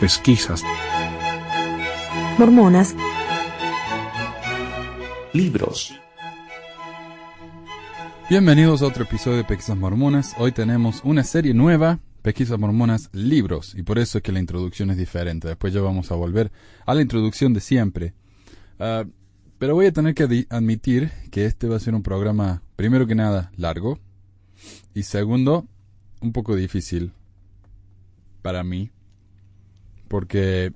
pesquisas, mormonas, libros. Bienvenidos a otro episodio de Pesquisas Mormonas. Hoy tenemos una serie nueva, Pesquisas Mormonas Libros, y por eso es que la introducción es diferente. Después ya vamos a volver a la introducción de siempre. Ah, pero voy a tener que admitir que este va a ser un programa, primero que nada, largo, y segundo, un poco difícil para mí. Porque,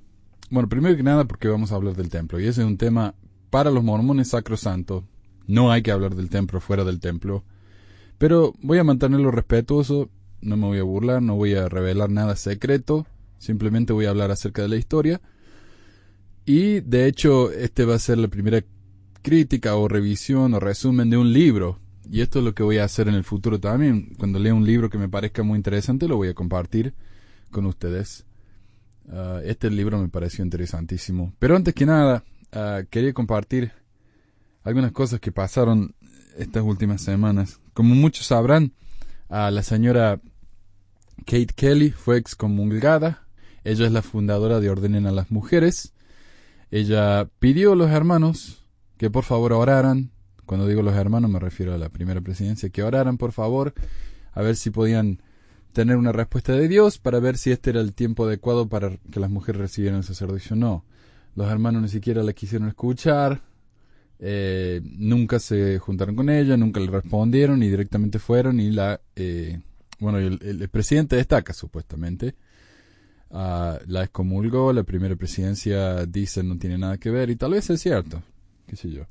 bueno, primero que nada porque vamos a hablar del templo. Y ese es un tema para los mormones sacrosanto. No hay que hablar del templo fuera del templo. Pero voy a mantenerlo respetuoso. No me voy a burlar, no voy a revelar nada secreto. Simplemente voy a hablar acerca de la historia. Y de hecho, este va a ser la primera crítica o revisión o resumen de un libro. Y esto es lo que voy a hacer en el futuro también. Cuando lea un libro que me parezca muy interesante, lo voy a compartir con ustedes. Ah, este libro me pareció interesantísimo. Pero antes que nada, ah, quería compartir algunas cosas que pasaron estas últimas semanas. Como muchos sabrán, a la señora Kate Kelly fue excomulgada. Ella es la fundadora de Ordenen a las Mujeres. Ella pidió a los hermanos que por favor oraran. Cuando digo los hermanos me refiero a la primera presidencia, que oraran por favor a ver si podían tener una respuesta de Dios para ver si este era el tiempo adecuado para que las mujeres recibieran el sacerdocio. No, los hermanos ni siquiera la quisieron escuchar, eh, nunca se juntaron con ella, nunca le respondieron y directamente fueron y la, eh, bueno, el, presidente destaca supuestamente, uh, la excomulgó, la primera presidencia dice no tiene nada que ver y tal vez es cierto, qué sé yo.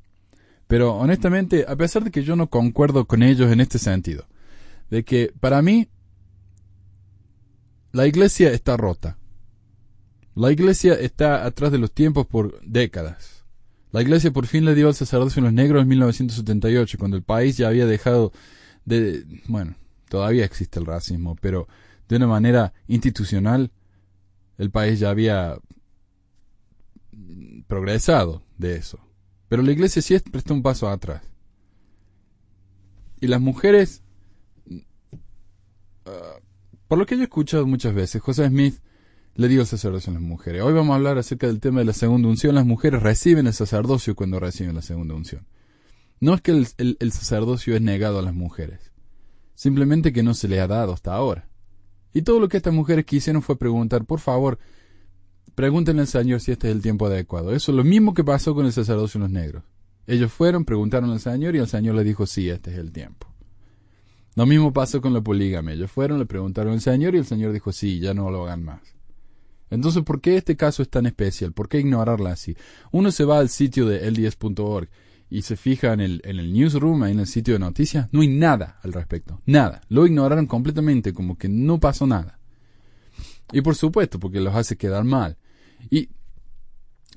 Pero honestamente, a pesar de que yo no concuerdo con ellos en este sentido, de que para mí la iglesia está rota. La iglesia está atrás de los tiempos por décadas. La iglesia por fin le dio al sacerdocio a los negros en 1978, cuando el país ya había dejado de... Bueno, todavía existe el racismo, pero de una manera institucional, el país ya había progresado de eso. Pero la iglesia sí prestó un paso atrás. Y las mujeres... Ah, por lo que yo he escuchado muchas veces, José Smith le dio sacerdocio a las mujeres. Hoy vamos a hablar acerca del tema de la segunda unción. Las mujeres reciben el sacerdocio cuando reciben la segunda unción. No es que el, sacerdocio es negado a las mujeres, simplemente que no se le ha dado hasta ahora. Y todo lo que estas mujeres quisieron fue preguntar, por favor, pregúntenle al Señor si este es el tiempo adecuado. Eso es lo mismo que pasó con el sacerdocio en los negros. Ellos fueron, preguntaron al Señor y el Señor les dijo, sí, este es el tiempo. Lo mismo pasó con la poligamia. Ellos fueron, le preguntaron al Señor y el Señor dijo, sí, ya no lo hagan más. Entonces, ¿por qué este caso es tan especial? ¿Por qué ignorarla así? Uno se va al sitio de l10.org y se fija en el, en el newsroom, ahí en el sitio de noticias, no hay nada al respecto. Nada. Lo ignoraron completamente, como que no pasó nada. Y por supuesto, porque los hace quedar mal. Y,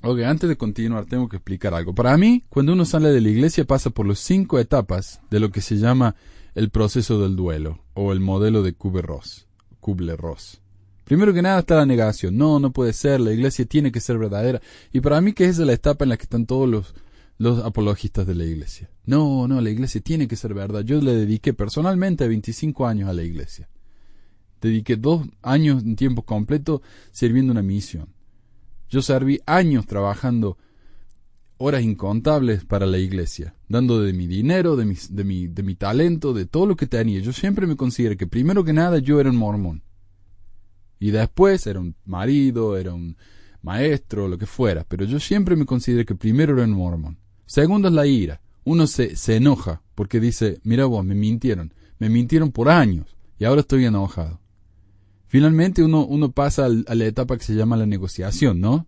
ok, antes de continuar, tengo que explicar algo. Para mí, cuando uno sale de la iglesia, pasa por las cinco etapas de lo que se llama el proceso del duelo o el modelo de Kubler-Ross. Primero que nada está la negación. No, no puede ser. La iglesia tiene que ser verdadera. Y para mí que es la etapa en la que están todos los, los apologistas de la iglesia. No, no, la iglesia tiene que ser verdad. Yo le dediqué personalmente 25 años a la iglesia. Dediqué dos años en tiempo completo sirviendo una misión. Yo serví años trabajando horas incontables para la iglesia, dando de mi dinero, de mi, de mi, de mi talento, de todo lo que tenía. Yo siempre me consideré que primero que nada yo era un mormón. Y después era un marido, era un maestro, lo que fuera. Pero yo siempre me consideré que primero era un mormón. Segundo es la ira. Uno se, se enoja porque dice, mira vos, me mintieron. Me mintieron por años y ahora estoy enojado. Finalmente uno, uno pasa a la etapa que se llama la negociación, ¿no?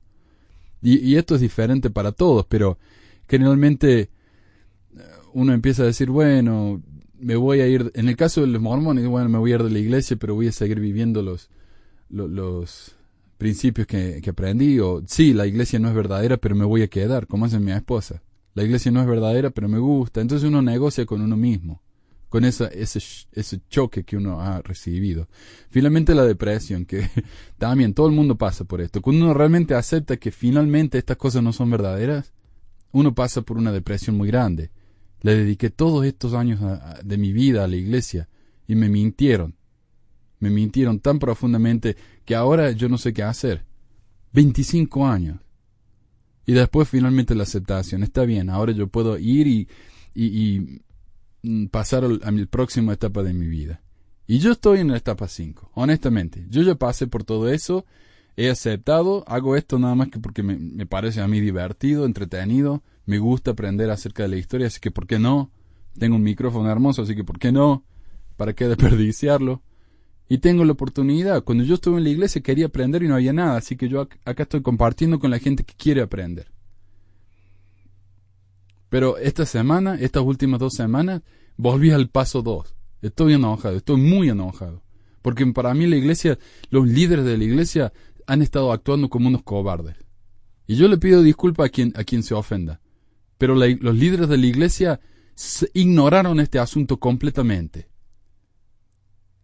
Y, esto es diferente para todos, pero generalmente eh, uno empieza a decir, bueno, me voy a ir, en el caso de los mormones, bueno, me voy a ir de la iglesia, pero voy a seguir viviendo los, los, principios que, que, aprendí, o sí, la iglesia no es verdadera, pero me voy a quedar, como hace mi esposa. La iglesia no es verdadera, pero me gusta. Entonces uno negocia con uno mismo con ese, ese choque que uno ha recibido. Finalmente la depresión, que también todo el mundo pasa por esto. Cuando uno realmente acepta que finalmente estas cosas no son verdaderas, uno pasa por una depresión muy grande. Le dediqué todos estos años de mi vida a la iglesia y me mintieron. Me mintieron tan profundamente que ahora yo no sé qué hacer. 25 años. Y después finalmente la aceptación. Está bien, ahora yo puedo ir y, y, pasar a mi próxima etapa de mi vida. Y yo estoy en la etapa 5, honestamente. Yo ya pasé por todo eso, he aceptado, hago esto nada más que porque me, me parece a mí divertido, entretenido, me gusta aprender acerca de la historia, así que ¿por qué no? Tengo un micrófono hermoso, así que ¿por qué no? ¿Para qué desperdiciarlo? Y tengo la oportunidad. Cuando yo estuve en la iglesia quería aprender y no había nada, así que yo acá estoy compartiendo con la gente que quiere aprender. Pero esta semana, estas últimas dos semanas, volví al paso dos. Estoy enojado, estoy muy enojado. Porque para mí la iglesia, los líderes de la iglesia han estado actuando como unos cobardes. Y yo le pido disculpas a quien, a quien se ofenda. Pero los líderes de la iglesia ignoraron este asunto completamente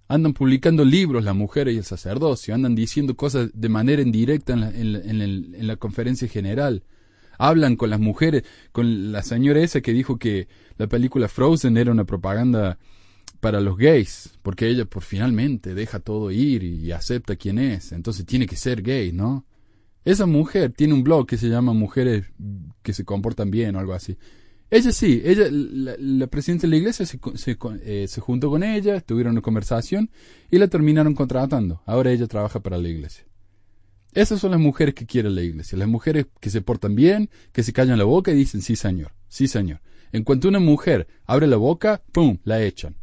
andan publicando libros las mujeres y el sacerdocio, andan diciendo cosas de manera indirecta en la, conferencia general, hablan con las mujeres, con la señora esa que dijo que la película Frozen era una propaganda para los gays, porque ella por finalmente deja todo ir y acepta quién es, entonces tiene que ser gay, ¿no? Esa mujer tiene un blog que se llama Mujeres que se comportan bien o algo así. Ella sí, ella, la, presidenta de la iglesia se, eh, se, juntó con ella, tuvieron una conversación y la terminaron contratando. Ahora ella trabaja para la iglesia. Esas son las mujeres que quiere la iglesia, las mujeres que se portan bien, que se callan la boca y dicen sí señor, sí señor. En cuanto una mujer abre la boca, ¡pum!, la echan.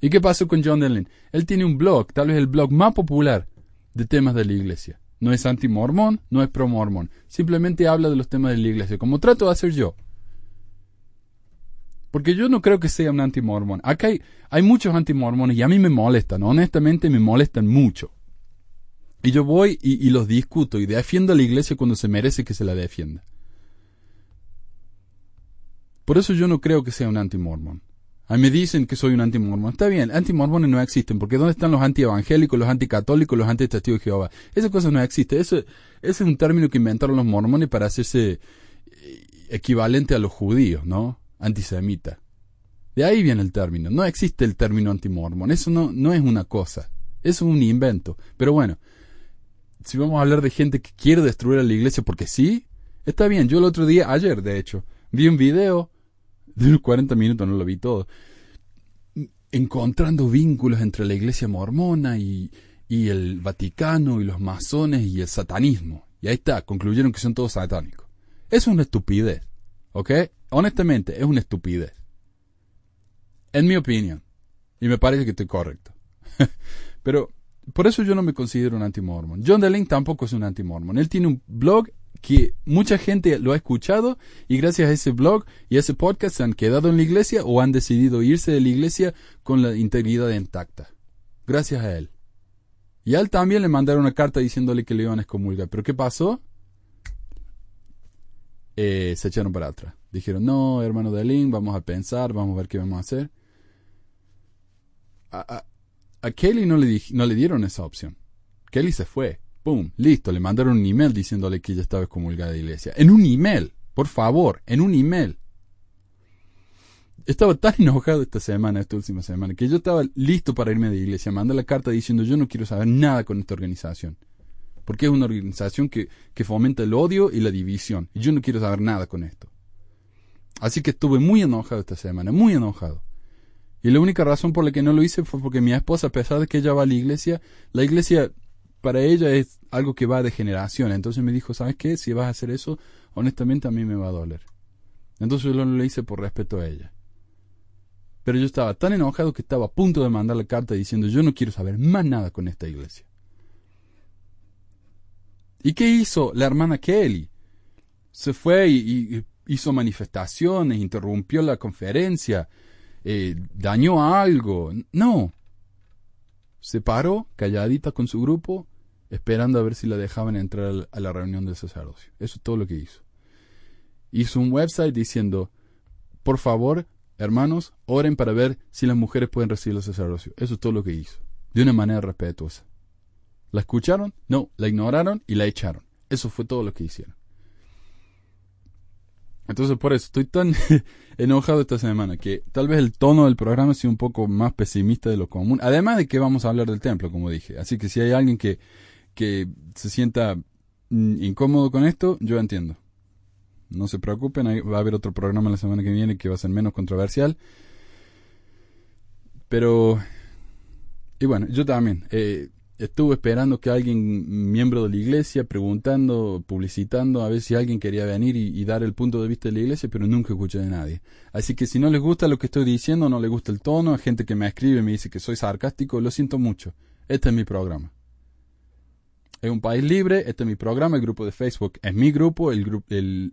¿Y qué pasó con John Denlin? Él tiene un blog, tal vez el blog más popular de temas de la iglesia. No es anti-mormón, no es pro-mormón. Simplemente habla de los temas de la iglesia, como trato de hacer yo. Porque yo no creo que sea un antimormón. Acá hay, hay muchos antimormones y a mí me molestan, honestamente me molestan mucho. Y yo voy y, los discuto y defiendo a la iglesia cuando se merece que se la defienda. Por eso yo no creo que sea un antimormón. A mí me dicen que soy un antimormón. Está bien, antimormones no existen, porque ¿dónde están los antievangélicos, los anticatólicos, los antitestigos de Jehová? Esas cosas no existen. ese es un término que inventaron los mormones para hacerse equivalente a los judíos, ¿no? antisemita. De ahí viene el término. No existe el término antimormón. Eso no, no es una cosa. es un invento. Pero bueno, si vamos a hablar de gente que quiere destruir a la iglesia porque sí, está bien. Yo el otro día, ayer de hecho, vi un video de unos 40 minutos, no lo vi todo, encontrando vínculos entre la iglesia mormona y, y el Vaticano y los masones y el satanismo. Y ahí está, concluyeron que son todos satánicos. Es una estupidez. ¿Ok? honestamente, es una estupidez. En mi opinión. Y me parece que estoy correcto. Pero por eso yo no me considero un anti-mormon. John DeLink tampoco es un anti-mormon. Él tiene un blog que mucha gente lo ha escuchado y gracias a ese blog y a ese podcast se han quedado en la iglesia o han decidido irse de la iglesia con la integridad intacta. Gracias a él. Y a él también le mandaron una carta diciéndole que le iban a excomulgar. ¿Pero qué pasó? Eh, se echaron para atrás. Dijeron, no, hermano de Link, vamos a pensar, vamos a ver qué vamos a hacer. Kelly no le, no le dieron esa opción. Kelly se fue. ¡Pum! Listo, le mandaron un email diciéndole que ella estaba excomulgada de iglesia. En un email, por favor, en un email. Estaba tan enojado esta semana, esta última semana, que yo estaba listo para irme de iglesia. Mandé la carta diciendo yo no quiero saber nada con esta organización porque es una organización que, que, fomenta el odio y la división. Y yo no quiero saber nada con esto. Así que estuve muy enojado esta semana, muy enojado. Y la única razón por la que no lo hice fue porque mi esposa, a pesar de que ella va a la iglesia, la iglesia para ella es algo que va de generación. Entonces me dijo, ¿sabes qué? Si vas a hacer eso, honestamente a mí me va a doler. Entonces yo lo hice por respeto a ella. Pero yo estaba tan enojado que estaba a punto de mandar la carta diciendo, yo no quiero saber más nada con esta iglesia. ¿Y qué hizo la hermana Kelly? Se fue y hizo manifestaciones, interrumpió la conferencia, eh, dañó algo. No. Se paró calladita con su grupo, esperando a ver si la dejaban entrar a la reunión del sacerdocio. Eso es todo lo que hizo. Hizo un website diciendo, por favor, hermanos, oren para ver si las mujeres pueden recibir el sacerdocio. Eso es todo lo que hizo. De una manera respetuosa. ¿La escucharon? No, la ignoraron y la echaron. Eso fue todo lo que hicieron. Entonces por eso estoy tan enojado esta semana que tal vez el tono del programa sea un poco más pesimista de lo común. Además de que vamos a hablar del templo, como dije. Así que si hay alguien que, que se sienta mm, incómodo con esto, yo entiendo. No se preocupen, va a haber otro programa la semana que viene que va a ser menos controversial. Pero, y bueno, yo también. Eh, estuve esperando que alguien, miembro de la iglesia, preguntando, publicitando, a ver si alguien quería venir y, dar el punto de vista de la iglesia, pero nunca escuché de nadie. Así que si no les gusta lo que estoy diciendo, no les gusta el tono, hay gente que me escribe y me dice que soy sarcástico, lo siento mucho. Este es mi programa. Es un país libre, este es mi programa, el grupo de Facebook es mi grupo, el, grupo,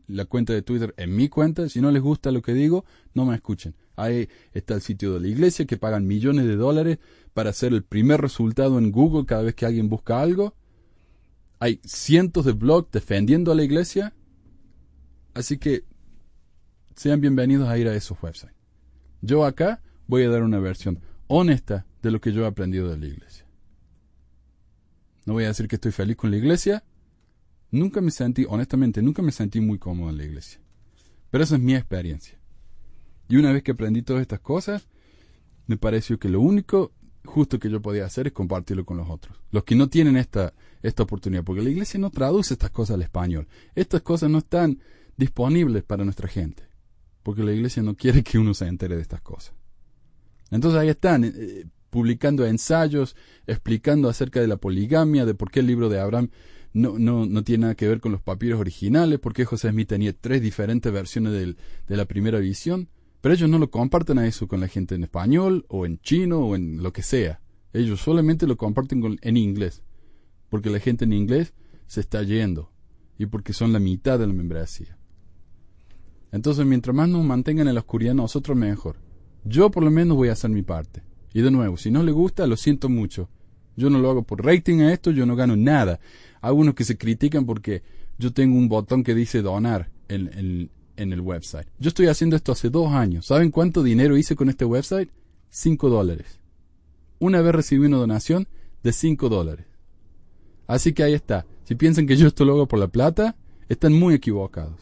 la cuenta de Twitter es mi cuenta. Si no les gusta lo que digo, no me escuchen. Ahí está el sitio de la iglesia que pagan millones de dólares para hacer el primer resultado en Google cada vez que alguien busca algo. Hay cientos de blogs defendiendo a la iglesia. Así que sean bienvenidos a ir a esos websites. Yo acá voy a dar una versión honesta de lo que yo he aprendido de la iglesia. No voy a decir que estoy feliz con la iglesia. Nunca me sentí, honestamente, nunca me sentí muy cómodo en la iglesia. Pero esa es mi experiencia. Y una vez que aprendí todas estas cosas, me pareció que lo único justo que yo podía hacer es compartirlo con los otros. Los que no tienen esta, esta oportunidad, porque la iglesia no traduce estas cosas al español. Estas cosas no están disponibles para nuestra gente, porque la iglesia no quiere que uno se entere de estas cosas. Entonces ahí están, eh, publicando ensayos, explicando acerca de la poligamia, de por qué el libro de Abraham no, no, no tiene nada que ver con los papiros originales, por qué José Smith tenía tres diferentes versiones de la primera visión. Pero ellos no lo comparten a eso con la gente en español o en chino o en lo que sea. Ellos solamente lo comparten en inglés. Porque la gente en inglés se está yendo. Y porque son la mitad de la membresía. Entonces, mientras más nos mantengan en la oscuridad, nosotros mejor. Yo por lo menos voy a hacer mi parte. Y de nuevo, si no le gusta, lo siento mucho. Yo no lo hago por rating a esto, yo no gano nada. Hay unos que se critican porque yo tengo un botón que dice donar en, en el website. Yo estoy haciendo esto hace dos años. ¿Saben cuánto dinero hice con este website? Cinco dólares. Una vez recibí una donación de cinco dólares. Así que ahí está. Si piensan que yo esto lo hago por la plata, están muy equivocados.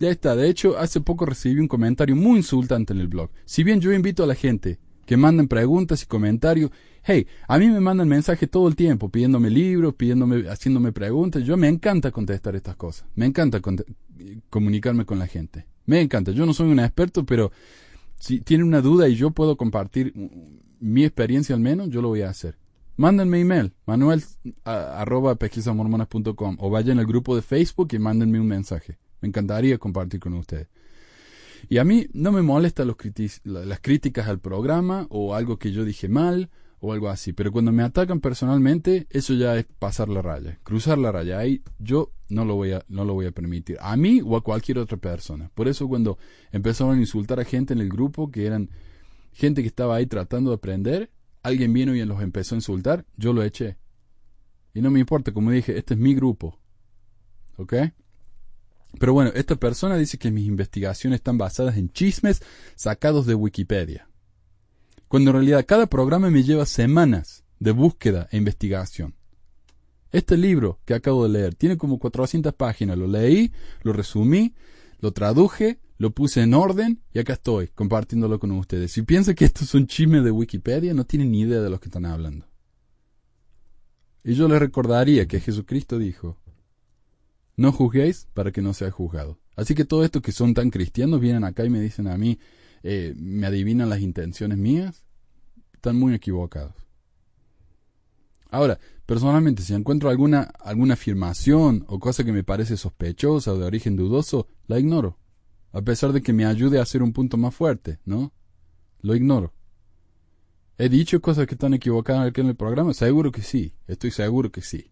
Ya está. De hecho, hace poco recibí un comentario muy insultante en el blog. Si bien yo invito a la gente que manden preguntas y comentarios. Hey, a mí me mandan mensajes todo el tiempo pidiéndome libros, pidiéndome, haciéndome preguntas. Yo me encanta contestar estas cosas. Me encanta comunicarme con la gente. Me encanta. Yo no soy un experto, pero si tienen una duda y yo puedo compartir mi experiencia al menos, yo lo voy a hacer. Mándenme email, manuel arroba o vayan al grupo de Facebook y mándenme un mensaje. Me encantaría compartir con ustedes. Y a mí no me molesta los las críticas al programa o algo que yo dije mal o algo así, pero cuando me atacan personalmente, eso ya es pasar la raya, cruzar la raya. Ahí yo no lo voy a, no lo voy a permitir, a mí o a cualquier otra persona. Por eso cuando empezaron a insultar a gente en el grupo, que eran gente que estaba ahí tratando de aprender, alguien vino y los empezó a insultar, yo lo eché. Y no me importa, como dije, este es mi grupo. ¿Ok? Pero bueno, esta persona dice que mis investigaciones están basadas en chismes sacados de Wikipedia. Cuando en realidad cada programa me lleva semanas de búsqueda e investigación. Este libro que acabo de leer tiene como 400 páginas. Lo leí, lo resumí, lo traduje, lo puse en orden y acá estoy compartiéndolo con ustedes. Si piensan que esto es un chisme de Wikipedia, no tienen ni idea de lo que están hablando. Y yo les recordaría que Jesucristo dijo, no juzguéis para que no sea juzgado. Así que todos estos que son tan cristianos vienen acá y me dicen a mí, eh, me adivinan las intenciones mías, están muy equivocados. Ahora, personalmente, si encuentro alguna, alguna afirmación o cosa que me parece sospechosa o de origen dudoso, la ignoro. A pesar de que me ayude a hacer un punto más fuerte, ¿no? Lo ignoro. ¿He dicho cosas que están equivocadas aquí en el programa? Seguro que sí. Estoy seguro que sí.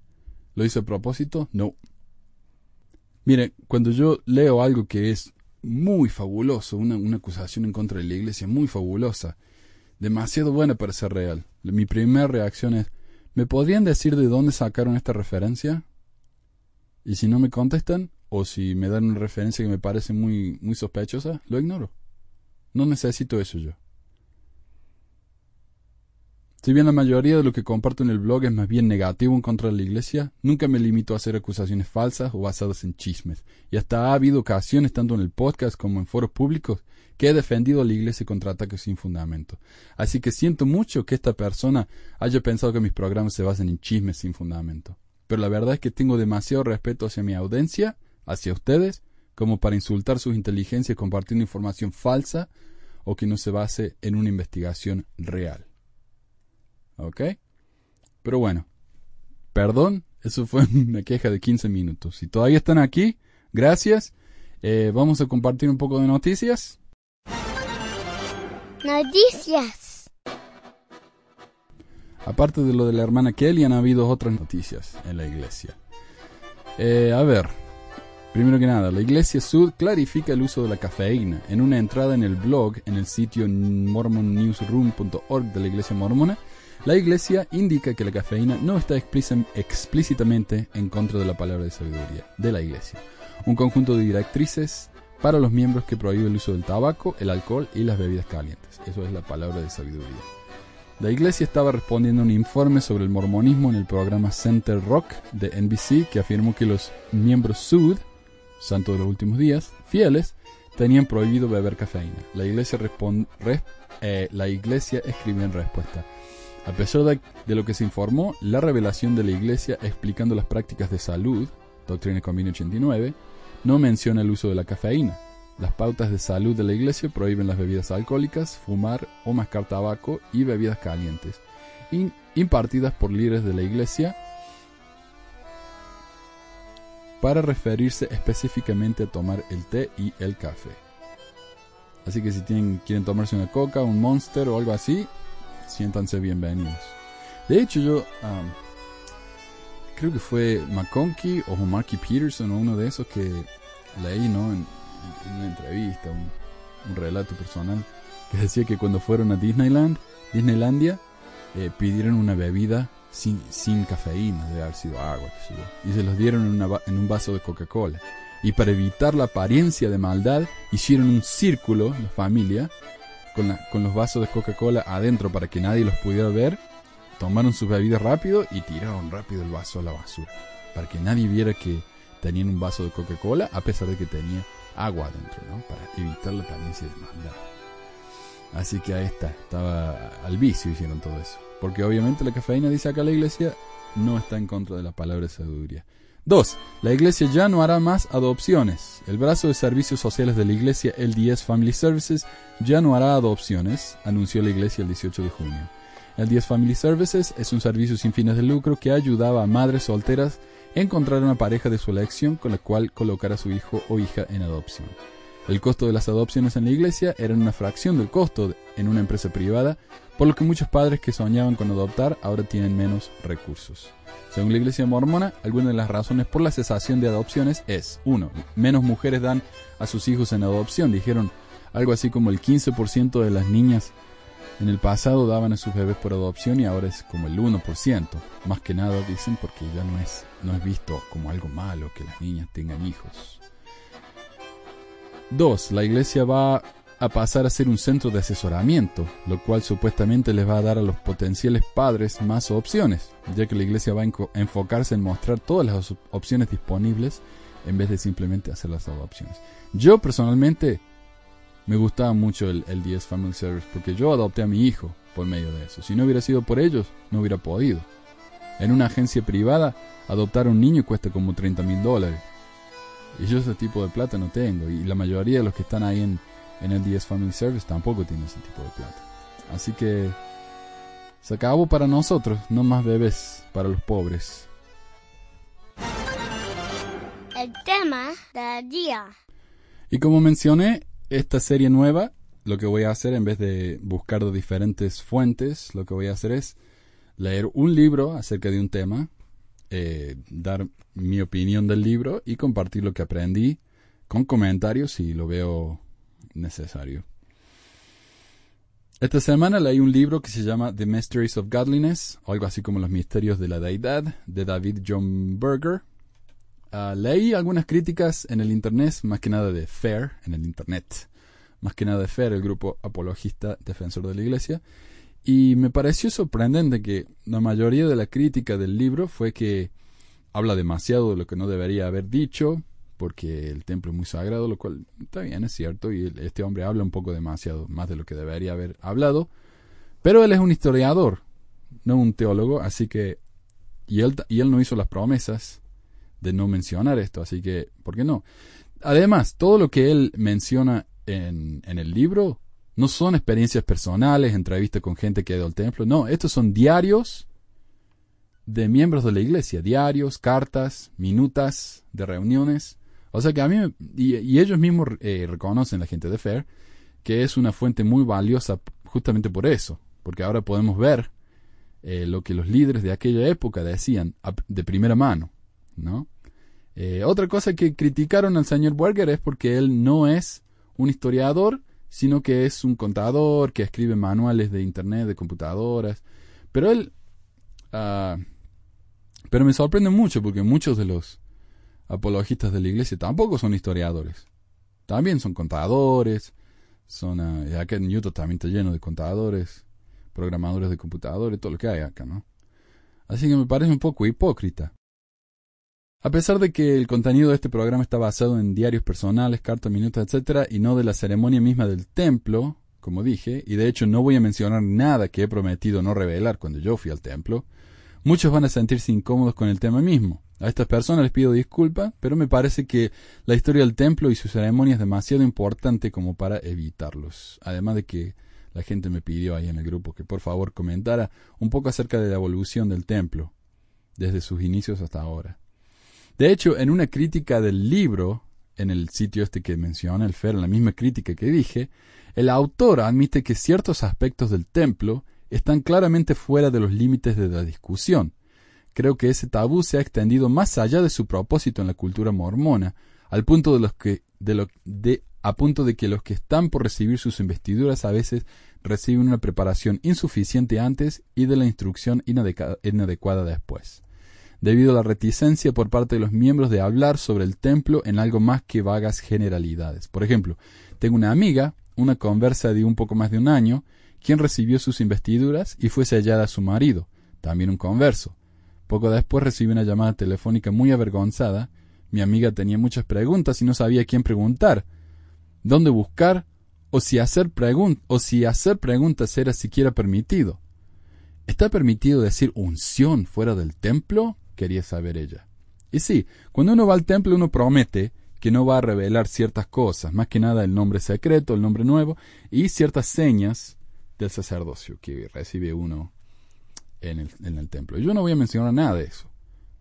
¿Lo hice a propósito? No. Mire, cuando yo leo algo que es muy fabuloso, una, acusación en contra de la iglesia muy fabulosa, demasiado buena para ser real, mi primera reacción es, ¿me podrían decir de dónde sacaron esta referencia? Y si no me contestan, o si me dan una referencia que me parece muy, muy sospechosa, lo ignoro. No necesito eso yo. Si bien la mayoría de lo que comparto en el blog es más bien negativo en contra de la Iglesia, nunca me limito a hacer acusaciones falsas o basadas en chismes, y hasta ha habido ocasiones, tanto en el podcast como en foros públicos, que he defendido a la Iglesia contra ataques sin fundamento. Así que siento mucho que esta persona haya pensado que mis programas se basan en chismes sin fundamento. pero la verdad es que tengo demasiado respeto hacia mi audiencia, hacia ustedes, como para insultar sus inteligencias compartiendo información falsa o que no se base en una investigación real. ¿Ok? Pero bueno, perdón, eso fue una queja de 15 minutos. Si todavía están aquí, gracias. Eh, vamos a compartir un poco de noticias. Noticias. Aparte de lo de la hermana Kelly, han habido otras noticias en la iglesia. Eh, a ver, primero que nada, la iglesia Sud clarifica el uso de la cafeína. En una entrada en el blog, en el sitio mormonnewsroom.org de la iglesia mormona, la iglesia indica que la cafeína no está explícitamente en contra de la palabra de sabiduría de la iglesia. Un conjunto de directrices para los miembros que prohíbe el uso del tabaco, el alcohol y las bebidas calientes. Eso es la palabra de sabiduría. La iglesia estaba respondiendo a un informe sobre el mormonismo en el programa Center Rock de NBC que afirmó que los miembros Sud, santo de los últimos días, fieles, tenían prohibido beber cafeína. La iglesia, eh, la iglesia escribió en respuesta. A pesar de, lo que se informó, la revelación de la Iglesia explicando las prácticas de salud, Doctrina Convenio 89, no menciona el uso de la cafeína. Las pautas de salud de la Iglesia prohíben las bebidas alcohólicas, fumar o mascar tabaco y bebidas calientes, impartidas por líderes de la Iglesia para referirse específicamente a tomar el té y el café. Así que si tienen, quieren tomarse una coca, un monster o algo así, siéntanse bienvenidos. De hecho, yo creo que fue McConkie o Marky Peterson uno de esos que leí en, una entrevista, un, relato personal, que decía que cuando fueron a Disneyland, Disneylandia, eh, pidieron una bebida sin, cafeína, debe haber sido agua, y se los dieron en, en un vaso de Coca-Cola. Y para evitar la apariencia de maldad, hicieron un círculo, la familia, con, con los vasos de Coca-Cola adentro para que nadie los pudiera ver, tomaron sus bebidas rápido y tiraron rápido el vaso a la basura. Para que nadie viera que tenían un vaso de Coca-Cola a pesar de que tenía agua adentro, ¿no? Para evitar la apariencia de maldad. Así que ahí está, estaba al vicio hicieron todo eso. Porque obviamente la cafeína, dice acá la iglesia, no está en contra de la palabra de sabiduría. 2. La iglesia ya no hará más adopciones. El brazo de servicios sociales de la iglesia, LDS Family Services, ya no hará adopciones, anunció la iglesia el 18 de junio. LDS Family Services es un servicio sin fines de lucro que ayudaba a madres solteras a encontrar una pareja de su elección con la cual colocar a su hijo o hija en adopción. El costo de las adopciones en la iglesia era una fracción del costo en una empresa privada, por lo que muchos padres que soñaban con adoptar ahora tienen menos recursos. Según la iglesia mormona, algunas de las razones por la cesación de adopciones es 1. Menos mujeres dan a sus hijos en adopción. Dijeron algo así como el 15% de las niñas en el pasado daban a sus bebés por adopción y ahora es como el 1%. Más que nada dicen porque ya no es, no es visto como algo malo que las niñas tengan hijos. 2. La iglesia va a pasar a ser un centro de asesoramiento, lo cual supuestamente les va a dar a los potenciales padres más opciones, ya que la iglesia va a enfocarse en mostrar todas las opciones disponibles en vez de simplemente hacer las adopciones. Yo personalmente me gustaba mucho el, el 10 Family Service porque yo adopté a mi hijo por medio de eso. Si no hubiera sido por ellos, no hubiera podido. En una agencia privada, adoptar a un niño cuesta como 30 mil dólares. Y yo ese tipo de plata no tengo. Y la mayoría de los que están ahí en, en el DS Family Service tampoco tienen ese tipo de plata. Así que se acabó para nosotros, no más bebés para los pobres. El tema del día. Y como mencioné, esta serie nueva, lo que voy a hacer en vez de buscar de diferentes fuentes, lo que voy a hacer es leer un libro acerca de un tema eh, dar mi opinión del libro y compartir lo que aprendí con comentarios si lo veo necesario. Esta semana leí un libro que se llama The Mysteries of Godliness, algo así como Los Misterios de la Deidad, de David John Berger. Ah, leí algunas críticas en el Internet, más que nada de FAIR, en el Internet, más que nada de FAIR, el grupo apologista defensor de la Iglesia, y me pareció sorprendente que la mayoría de la crítica del libro fue que habla demasiado de lo que no debería haber dicho, porque el templo es muy sagrado, lo cual está bien, es cierto, y este hombre habla un poco demasiado, más de lo que debería haber hablado, pero él es un historiador, no un teólogo, así que Y él, y él no hizo las promesas de no mencionar esto, así que, ¿por qué no? Además, todo lo que él menciona en, en el libro no son experiencias personales, entrevistas con gente que ha ido al templo, no, estos son diarios de miembros de la iglesia, diarios, cartas, minutas de reuniones. O sea que a mí, y, ellos mismos eh, reconocen, la gente de Fair, que es una fuente muy valiosa justamente por eso, porque ahora podemos ver eh, lo que los líderes de aquella época decían de primera mano, ¿no? Eh, otra cosa que criticaron al señor Berger es porque él no es un historiador, sino que es un contador que escribe manuales de internet, de computadoras. Pero él... Ah, pero me sorprende mucho porque muchos de los apologistas de la iglesia tampoco son historiadores. También son contadores. Son, uh, acá en también está lleno de contadores, programadores de computadores, todo lo que hay acá, ¿no? Así que me parece un poco hipócrita. A pesar de que el contenido de este programa está basado en diarios personales, cartas, minutos, etc., y no de la ceremonia misma del templo, como dije, y de hecho no voy a mencionar nada que he prometido no revelar cuando yo fui al templo, muchos van a sentirse incómodos con el tema mismo. A estas personas les pido disculpas, pero me parece que la historia del templo y su ceremonia es demasiado importante como para evitarlos. Además de que la gente me pidió ahí en el grupo que por favor comentara un poco acerca de la evolución del templo, desde sus inicios hasta ahora. De hecho, en una crítica del libro, en el sitio este que menciona el Fer, en la misma crítica que dije, el autor admite que ciertos aspectos del templo están claramente fuera de los límites de la discusión. Creo que ese tabú se ha extendido más allá de su propósito en la cultura mormona, al punto de que a punto de que los que están por recibir sus investiduras a veces reciben una preparación insuficiente antes y de la instrucción inadecuada después debido a la reticencia por parte de los miembros de hablar sobre el templo en algo más que vagas generalidades. Por ejemplo, tengo una amiga, una conversa de un poco más de un año, quien recibió sus investiduras y fue sellada a su marido, también un converso. Poco después recibió una llamada telefónica muy avergonzada. Mi amiga tenía muchas preguntas y no sabía quién preguntar, dónde buscar o si hacer, o si hacer preguntas era siquiera permitido. ¿Está permitido decir unción fuera del templo? quería saber ella. Y sí, cuando uno va al templo uno promete que no va a revelar ciertas cosas, más que nada el nombre secreto, el nombre nuevo y ciertas señas del sacerdocio que recibe uno en el, en el templo. Yo no voy a mencionar nada de eso.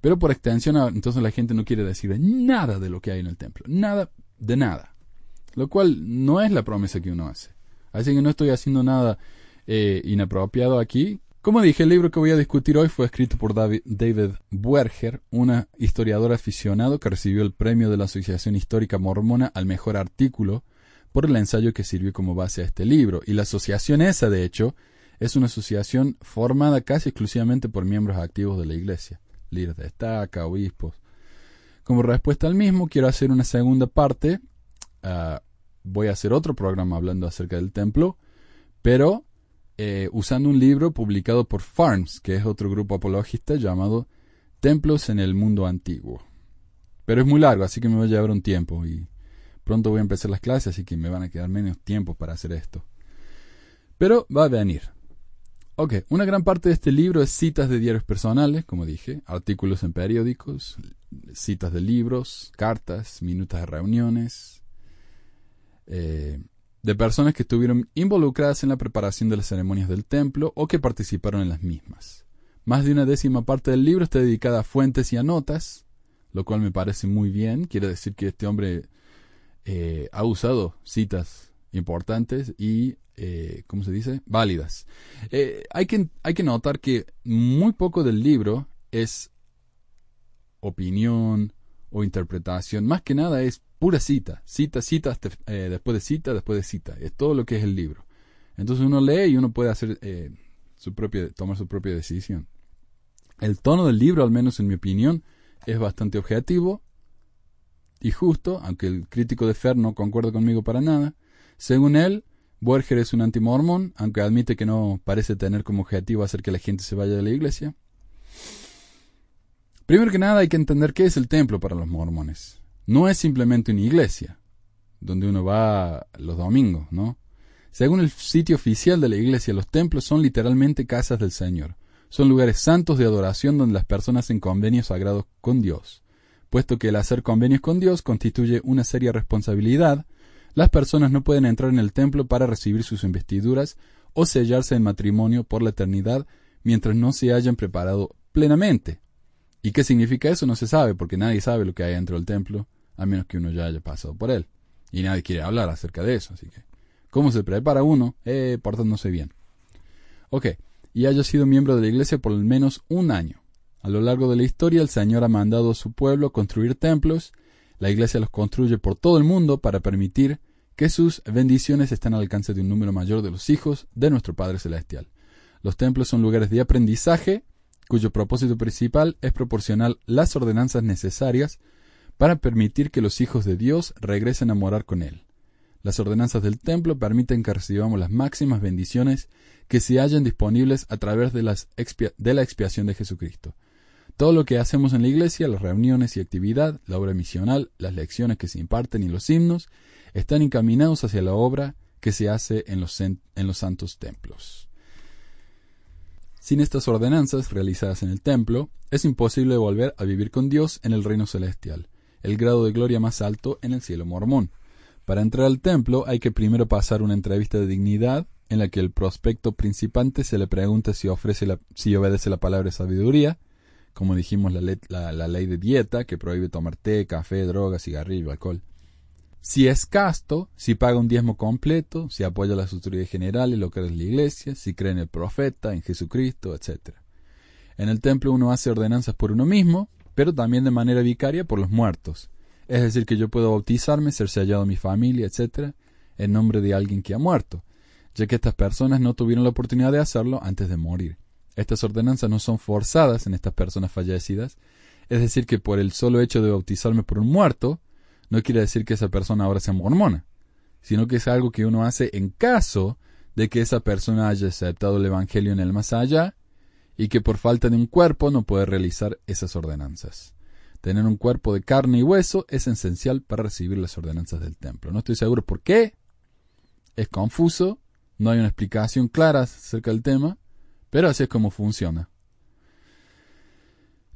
Pero por extensión, entonces la gente no quiere decir nada de lo que hay en el templo. Nada de nada. Lo cual no es la promesa que uno hace. Así que no estoy haciendo nada eh, inapropiado aquí. Como dije, el libro que voy a discutir hoy fue escrito por David, Buerger, una historiadora aficionado que recibió el premio de la Asociación Histórica Mormona al mejor artículo por el ensayo que sirvió como base a este libro. Y la asociación esa, de hecho, es una asociación formada casi exclusivamente por miembros activos de la Iglesia, líderes de estaca, obispos. Como respuesta al mismo, quiero hacer una segunda parte. Ah, voy a hacer otro programa hablando acerca del templo, pero eh, usando un libro publicado por Farms, que es otro grupo apologista llamado Templos en el Mundo Antiguo. Pero es muy largo, así que me va a llevar un tiempo y pronto voy a empezar las clases, así que me van a quedar menos tiempo para hacer esto. Pero va a venir. Ok, una gran parte de este libro es citas de diarios personales, como dije, artículos en periódicos, citas de libros, cartas, minutas de reuniones, eh, de personas que estuvieron involucradas en la preparación de las ceremonias del templo o que participaron en las mismas. Más de una décima parte del libro está dedicada a fuentes y a notas, lo cual me parece muy bien. Quiere decir que este hombre eh, ha usado citas importantes y, eh, ¿cómo se dice?, válidas. Eh, hay, que, hay que notar que muy poco del libro es opinión o interpretación. Más que nada es pura cita, cita, cita, eh, después de cita, después de cita. Es todo lo que es el libro. Entonces uno lee y uno puede hacer su propia, tomar su propia decisión. El tono del libro, al menos en mi opinión, es bastante objetivo y justo, aunque el crítico de Fer no concuerda conmigo para nada. Según él, Borger es un antimormón, aunque admite que no parece tener como objetivo hacer que la gente se vaya de la iglesia. Primero que nada hay que entender qué es el templo para los mormones no es simplemente una iglesia donde uno va los domingos, ¿no? Según el sitio oficial de la iglesia, los templos son literalmente casas del Señor. son lugares santos de adoración donde las personas hacen convenios sagrados con Dios. Puesto que el hacer convenios con Dios constituye una seria responsabilidad, las personas no pueden entrar en el templo para recibir sus investiduras o sellarse en matrimonio por la eternidad mientras no se hayan preparado plenamente. ¿Y qué significa eso? No se sabe, porque nadie sabe lo que hay dentro del templo, a menos que uno ya haya pasado por él. Y nadie quiere hablar acerca de eso, así que. ¿Cómo se prepara uno? Eh, portándose bien. Ok, y haya sido miembro de la iglesia por al menos un año. A lo largo de la historia, el Señor ha mandado a su pueblo construir templos. La iglesia los construye por todo el mundo para permitir que sus bendiciones estén al alcance de un número mayor de los hijos de nuestro Padre Celestial. Los templos son lugares de aprendizaje cuyo propósito principal es proporcionar las ordenanzas necesarias para permitir que los hijos de Dios regresen a morar con Él. Las ordenanzas del templo permiten que recibamos las máximas bendiciones que se hallan disponibles a través de, de la expiación de Jesucristo. Todo lo que hacemos en la iglesia, las reuniones y actividad, la obra misional, las lecciones que se imparten y los himnos, están encaminados hacia la obra que se hace en los, en los santos templos. Sin estas ordenanzas realizadas en el templo, es imposible volver a vivir con Dios en el reino celestial, el grado de gloria más alto en el cielo mormón. Para entrar al templo hay que primero pasar una entrevista de dignidad en la que el prospecto principante se le pregunta si, ofrece la, si obedece la palabra de sabiduría, como dijimos la, la ley de dieta que prohíbe tomar té, café, drogas, cigarrillo, alcohol si es casto, si paga un diezmo completo, si apoya las autoridades generales, lo que es la iglesia, si cree en el profeta, en Jesucristo, etc. En el templo uno hace ordenanzas por uno mismo, pero también de manera vicaria por los muertos. Es decir, que yo puedo bautizarme, ser sellado a mi familia, etc., en nombre de alguien que ha muerto, ya que estas personas no tuvieron la oportunidad de hacerlo antes de morir. Estas ordenanzas no son forzadas en estas personas fallecidas, es decir, que por el solo hecho de bautizarme por un muerto, no quiere decir que esa persona ahora sea mormona, sino que es algo que uno hace en caso de que esa persona haya aceptado el Evangelio en el más allá y que por falta de un cuerpo no puede realizar esas ordenanzas. Tener un cuerpo de carne y hueso es esencial para recibir las ordenanzas del templo. No estoy seguro por qué, es confuso, no hay una explicación clara acerca del tema, pero así es como funciona.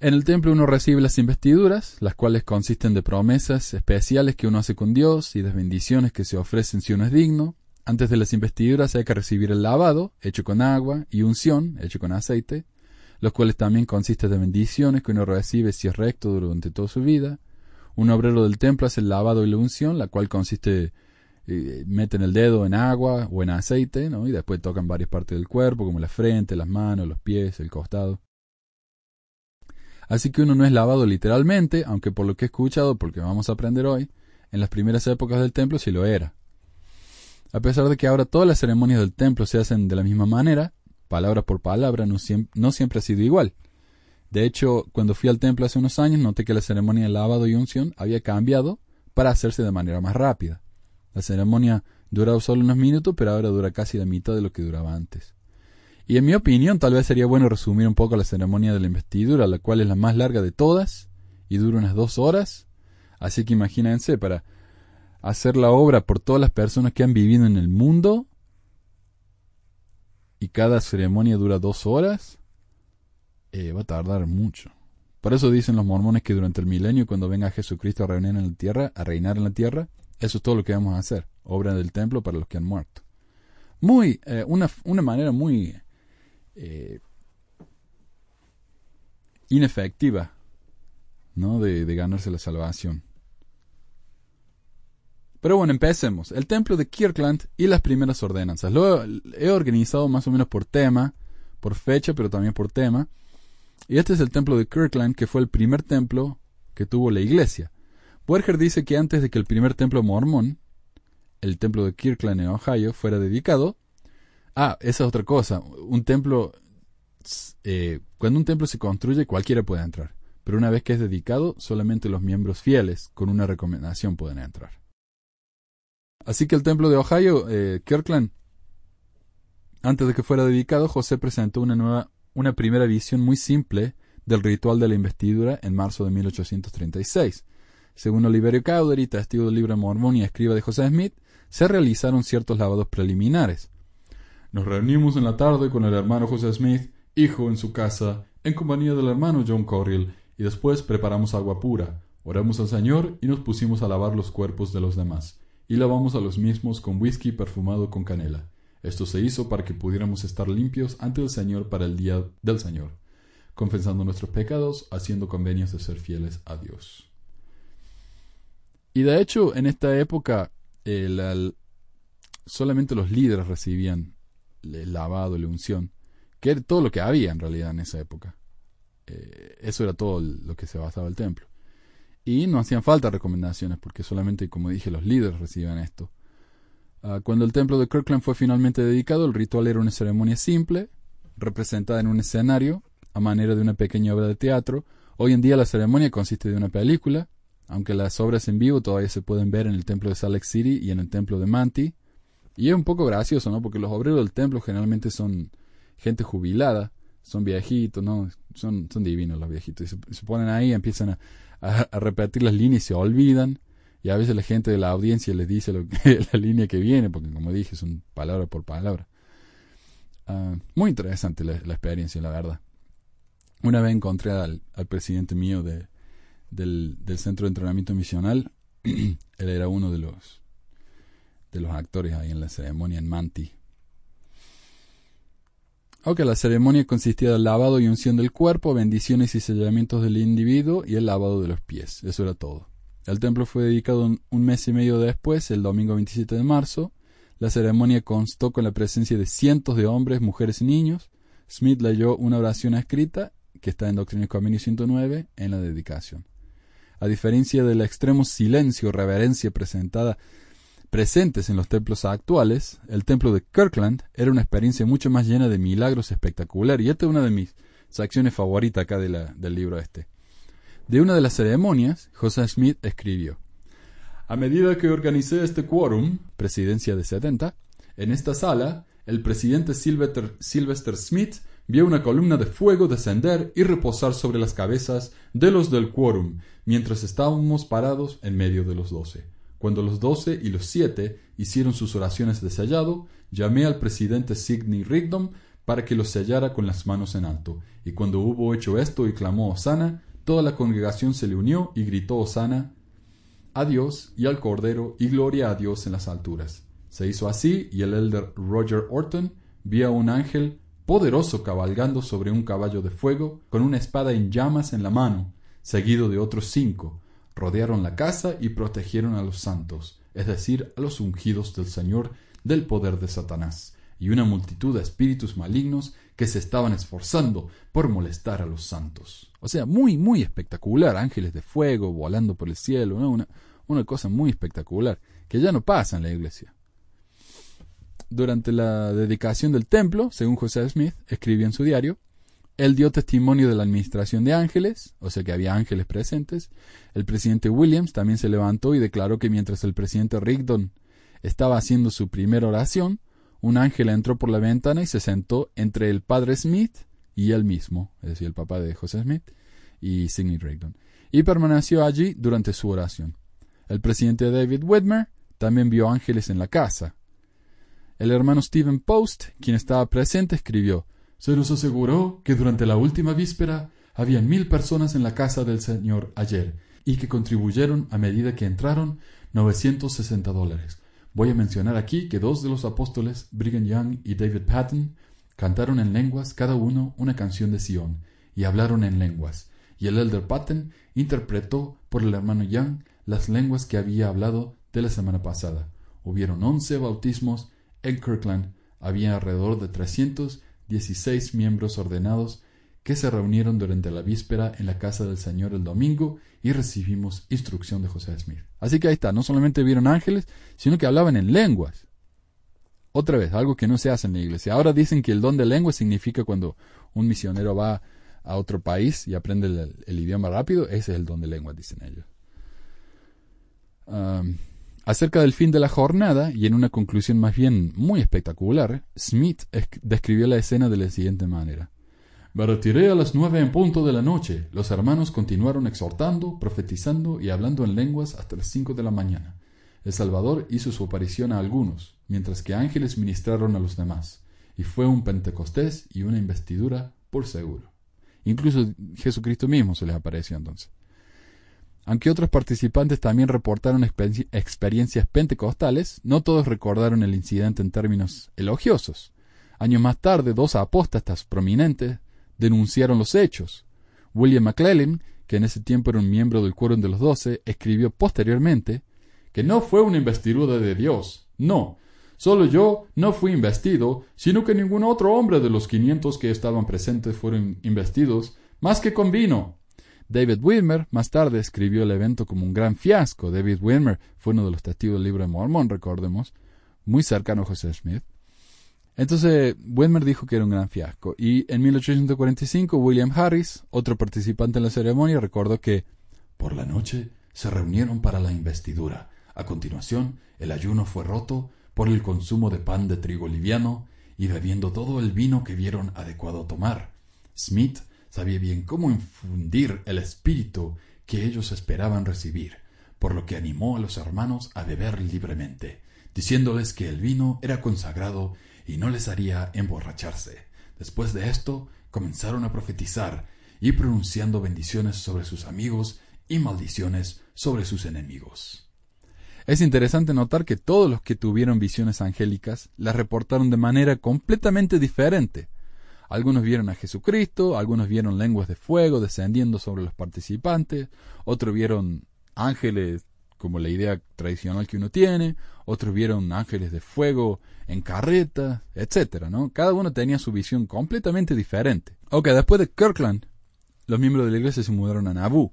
En el templo uno recibe las investiduras, las cuales consisten de promesas especiales que uno hace con Dios y de bendiciones que se ofrecen si uno es digno. Antes de las investiduras hay que recibir el lavado, hecho con agua, y unción, hecho con aceite, los cuales también consisten de bendiciones que uno recibe si es recto durante toda su vida. Un obrero del templo hace el lavado y la unción, la cual consiste eh, meten el dedo en agua o en aceite, ¿no? y después tocan varias partes del cuerpo, como la frente, las manos, los pies, el costado. Así que uno no es lavado literalmente, aunque por lo que he escuchado, porque vamos a aprender hoy, en las primeras épocas del templo sí lo era. A pesar de que ahora todas las ceremonias del templo se hacen de la misma manera, palabra por palabra, no, siempre ha sido igual. De hecho, cuando fui al templo hace unos años, noté que la ceremonia de lavado y unción había cambiado para hacerse de manera más rápida. La ceremonia duraba solo unos minutos, pero ahora dura casi la mitad de lo que duraba antes. Y en mi opinión, tal vez sería bueno resumir un poco la ceremonia de la investidura, la cual es la más larga de todas y dura unas dos horas. Así que imagínense, para hacer la obra por todas las personas que han vivido en el mundo y cada ceremonia dura dos horas, eh, va a tardar mucho. Por eso dicen los mormones que durante el milenio, cuando venga Jesucristo a reinar en la tierra, a reinar en la tierra, eso es todo lo que vamos a hacer, obra del templo para los que han muerto. Muy, eh, una, una manera muy eh, inefectiva ¿no? De, de, ganarse la salvación. Pero bueno, empecemos. El templo de Kirkland y las primeras ordenanzas. Lo he organizado más o menos por tema, por fecha, pero también por tema. Y este es el templo de Kirkland, que fue el primer templo que tuvo la iglesia. Werger dice que antes de que el primer templo mormón, el templo de Kirkland en Ohio, fuera dedicado, Ah, esa es otra cosa. Un templo, eh, cuando un templo se construye, cualquiera puede entrar. Pero una vez que es dedicado, solamente los miembros fieles con una recomendación pueden entrar. Así que el templo de Ohio, eh, Kirkland, antes de que fuera dedicado, José presentó una nueva, una primera visión muy simple del ritual de la investidura en marzo de 1836. Según Oliverio Cowdery, testigo del libro Mormón y escriba de José Smith, se realizaron ciertos lavados preliminares. Nos reunimos en la tarde con el hermano José Smith, hijo en su casa, en compañía del hermano John Corriel, y después preparamos agua pura, oramos al Señor y nos pusimos a lavar los cuerpos de los demás, y lavamos a los mismos con whisky perfumado con canela. Esto se hizo para que pudiéramos estar limpios ante el Señor para el día del Señor, confesando nuestros pecados, haciendo convenios de ser fieles a Dios. Y de hecho, en esta época, solamente los líderes recibían el lavado, la unción, que era todo lo que había en realidad en esa época. Eh, eso era todo lo que se basaba el templo. Y no hacían falta recomendaciones, porque solamente, como dije, los líderes recibían esto. Ah, cuando el templo de Kirkland fue finalmente dedicado, el ritual era una ceremonia simple, representada en un escenario, a manera de una pequeña obra de teatro. Hoy en día la ceremonia consiste de una película, aunque las obras en vivo todavía se pueden ver en el templo de Salt City y en el templo de Manti. Y es un poco gracioso, ¿no? Porque los obreros del templo generalmente son gente jubilada, son viejitos, ¿no? Son, son divinos los viejitos. Y se, ponen ahí, empiezan a repetir las líneas y se olvidan y a veces la gente de la audiencia les dice la línea que viene, porque como dije, son palabra por palabra. Ah, muy interesante la, experiencia, la verdad. Una vez encontré al, presidente mío de, del, centro de entrenamiento misional. Él era uno de los, de los actores ahí en la ceremonia en Manti. Aunque la ceremonia consistía del lavado y unción del cuerpo, bendiciones y sellamientos del individuo y el lavado de los pies. Eso era todo. El templo fue dedicado un, mes y medio después, el domingo 27 de marzo. La ceremonia constó con la presencia de cientos de hombres, mujeres y niños. Smith leyó una oración escrita, que está en Doctrina y Convenio 109, en la dedicación. A diferencia del extremo silencio reverencia presentada presentes en los templos actuales, el templo de Kirkland era una experiencia mucho más llena de milagros espectaculares. Y esta es una de mis secciones favoritas acá del libro este. De una de las ceremonias, José Smith escribió: A medida que organicé este quórum, presidencia de 70, en esta sala, el presidente Sylvester, Smith vio una columna de fuego descender y reposar sobre las cabezas de los del quórum, mientras estábamos parados en medio de los doce. Cuando los doce y los siete hicieron sus oraciones de sellado, llamé al presidente Sidney Rigdon para que los sellara con las manos en alto. Y cuando hubo hecho esto y clamó Osana, Toda la congregación se le unió y gritó Osana a Dios y al Cordero y gloria a Dios en las alturas. Se hizo así y el elder Roger Orton vio a un ángel poderoso cabalgando sobre un caballo de fuego con una espada en llamas en la mano, seguido de otros cinco. Rodearon la casa y protegieron a los santos, es decir, a los ungidos del Señor del poder de Satanás, y una multitud de espíritus malignos que se estaban esforzando por molestar a los santos. O sea, muy, muy espectacular, ángeles de fuego volando por el cielo, una, una cosa muy espectacular, que ya no pasa en la iglesia. Durante la dedicación del templo, según José Smith escribió en su diario, él dio testimonio de la administración de ángeles, o sea que había ángeles presentes. El presidente Williams también se levantó y declaró que mientras el presidente Rigdon estaba haciendo su primera oración, un ángel entró por la ventana y se sentó entre el padre Smith y él mismo, es decir, el papá de José Smith y Sidney Rigdon, y permaneció allí durante su oración. El presidente David Whitmer también vio ángeles en la casa. El hermano Stephen Post, quien estaba presente, escribió Se nos aseguró que durante la última víspera habían mil personas en la casa del Señor ayer y que contribuyeron a medida que entraron 960 dólares. Voy a mencionar aquí que dos de los apóstoles, Brigham Young y David Patton, cantaron en lenguas cada uno una canción de Sion, y hablaron en lenguas, y el elder Patton interpretó por el hermano Young las lenguas que había hablado de la semana pasada. Hubieron once bautismos en Kirkland, había alrededor de trescientos dieciséis miembros ordenados que se reunieron durante la víspera en la casa del Señor el domingo y recibimos instrucción de José Smith. Así que ahí está, no solamente vieron ángeles, sino que hablaban en lenguas. Otra vez, algo que no se hace en la iglesia. Ahora dicen que el don de lengua significa cuando un misionero va a otro país y aprende el, idioma rápido, ese es el don de lengua, dicen ellos. Acerca del fin de la jornada, y en una conclusión más bien muy espectacular, Smith describió la escena de la siguiente manera. Me retiré a las nueve en punto de la noche. Los hermanos continuaron exhortando, profetizando y hablando en lenguas hasta las cinco de la mañana. El Salvador hizo su aparición a algunos, mientras que ángeles ministraron a los demás. Y fue un Pentecostés y una investidura por seguro. Incluso Jesucristo mismo se les apareció entonces. Aunque otros participantes también reportaron experiencias pentecostales, no todos recordaron el incidente en términos elogiosos. Años más tarde, dos apóstatas prominentes denunciaron los hechos. William McClellan, que en ese tiempo era un miembro del Quórum de los Doce, escribió posteriormente que no fue una investidura de Dios. No, solo yo no fui investido, sino que ningún otro hombre de los quinientos que estaban presentes fueron investidos, más que con vino. David Wilmer más tarde escribió el evento como un gran fiasco. David Wilmer fue uno de los testigos del libro de Mormón, recordemos, muy cercano a José Smith. Entonces, Wilmer dijo que era un gran fiasco. Y en 1845, William Harris, otro participante en la ceremonia, recordó que por la noche se reunieron para la investidura. A continuación, el ayuno fue roto por el consumo de pan de trigo liviano y bebiendo todo el vino que vieron adecuado tomar. Smith sabía bien cómo infundir el espíritu que ellos esperaban recibir, por lo que animó a los hermanos a beber libremente, diciéndoles que el vino era consagrado y no les haría emborracharse. Después de esto, comenzaron a profetizar y pronunciando bendiciones sobre sus amigos y maldiciones sobre sus enemigos. Es interesante notar que todos los que tuvieron visiones angélicas las reportaron de manera completamente diferente. Algunos vieron a Jesucristo, algunos vieron lenguas de fuego descendiendo sobre los participantes, otros vieron ángeles como la idea tradicional que uno tiene, otros vieron ángeles de fuego en carreta, etcétera, ¿no? Cada uno tenía su visión completamente diferente. Ok, después de Kirkland, los miembros de la iglesia se mudaron a Nauvoo.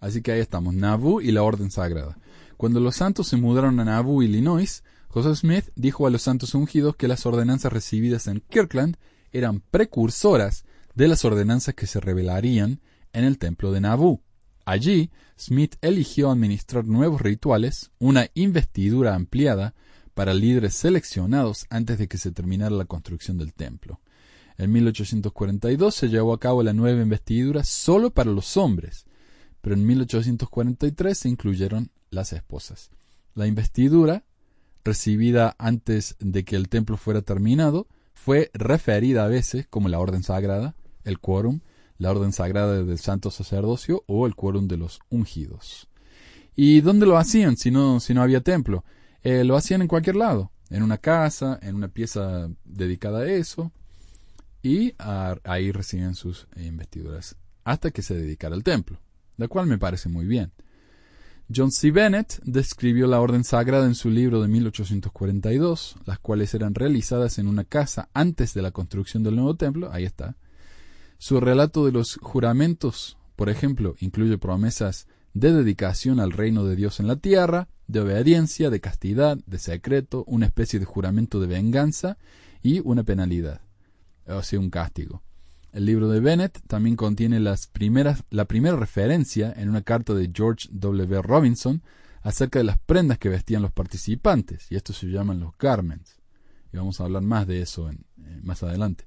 Así que ahí estamos, Nauvoo y la Orden Sagrada. Cuando los santos se mudaron a Nauvoo, Illinois, José Smith dijo a los santos ungidos que las ordenanzas recibidas en Kirkland eran precursoras de las ordenanzas que se revelarían en el templo de Nauvoo. Allí, Smith eligió administrar nuevos rituales, una investidura ampliada para líderes seleccionados antes de que se terminara la construcción del templo. En 1842 se llevó a cabo la nueva investidura solo para los hombres, pero en 1843 se incluyeron las esposas. La investidura, recibida antes de que el templo fuera terminado, fue referida a veces como la orden sagrada, el quórum, la orden sagrada del santo sacerdocio o el quórum de los ungidos. ¿Y dónde lo hacían si no, si no había templo? Eh, lo hacían en cualquier lado, en una casa, en una pieza dedicada a eso, y ahí recibían sus investiduras hasta que se dedicara al templo, lo cual me parece muy bien. John C. Bennett describió la orden sagrada en su libro de 1842, las cuales eran realizadas en una casa antes de la construcción del nuevo templo. Ahí está. Su relato de los juramentos, por ejemplo, incluye promesas de dedicación al reino de Dios en la tierra, de obediencia, de castidad, de secreto, una especie de juramento de venganza y una penalidad, o sea, un castigo. El libro de Bennett también contiene las primeras, la primera referencia en una carta de George W. Robinson acerca de las prendas que vestían los participantes, y estos se llaman los garments. Y vamos a hablar más de eso en, eh, más adelante.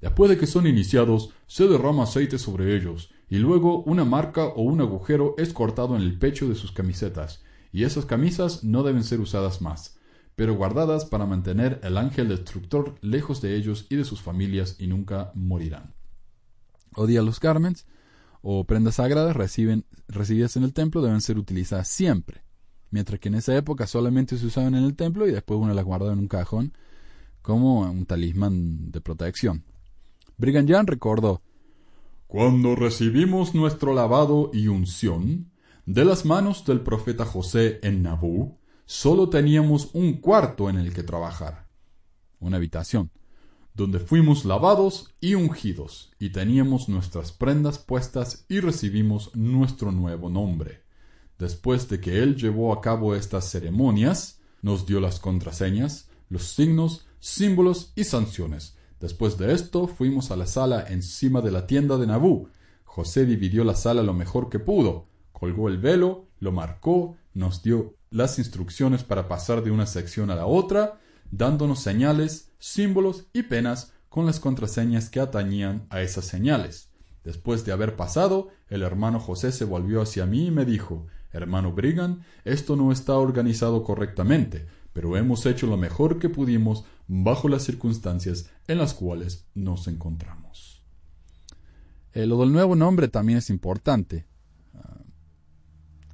Después de que son iniciados, se derrama aceite sobre ellos, y luego una marca o un agujero es cortado en el pecho de sus camisetas, y esas camisas no deben ser usadas más pero guardadas para mantener el ángel destructor lejos de ellos y de sus familias y nunca morirán. O día los garments o prendas sagradas reciben, recibidas en el templo deben ser utilizadas siempre, mientras que en esa época solamente se usaban en el templo y después uno las guardaba en un cajón como un talismán de protección. Brigham Young recordó Cuando recibimos nuestro lavado y unción de las manos del profeta José en Nabú, solo teníamos un cuarto en el que trabajar, una habitación, donde fuimos lavados y ungidos, y teníamos nuestras prendas puestas y recibimos nuestro nuevo nombre. Después de que él llevó a cabo estas ceremonias, nos dio las contraseñas, los signos, símbolos y sanciones. Después de esto fuimos a la sala encima de la tienda de Nabú. José dividió la sala lo mejor que pudo, colgó el velo, lo marcó, nos dio las instrucciones para pasar de una sección a la otra, dándonos señales, símbolos y penas con las contraseñas que atañían a esas señales. Después de haber pasado, el hermano José se volvió hacia mí y me dijo Hermano Brigham, esto no está organizado correctamente, pero hemos hecho lo mejor que pudimos bajo las circunstancias en las cuales nos encontramos. Eh, lo del nuevo nombre también es importante.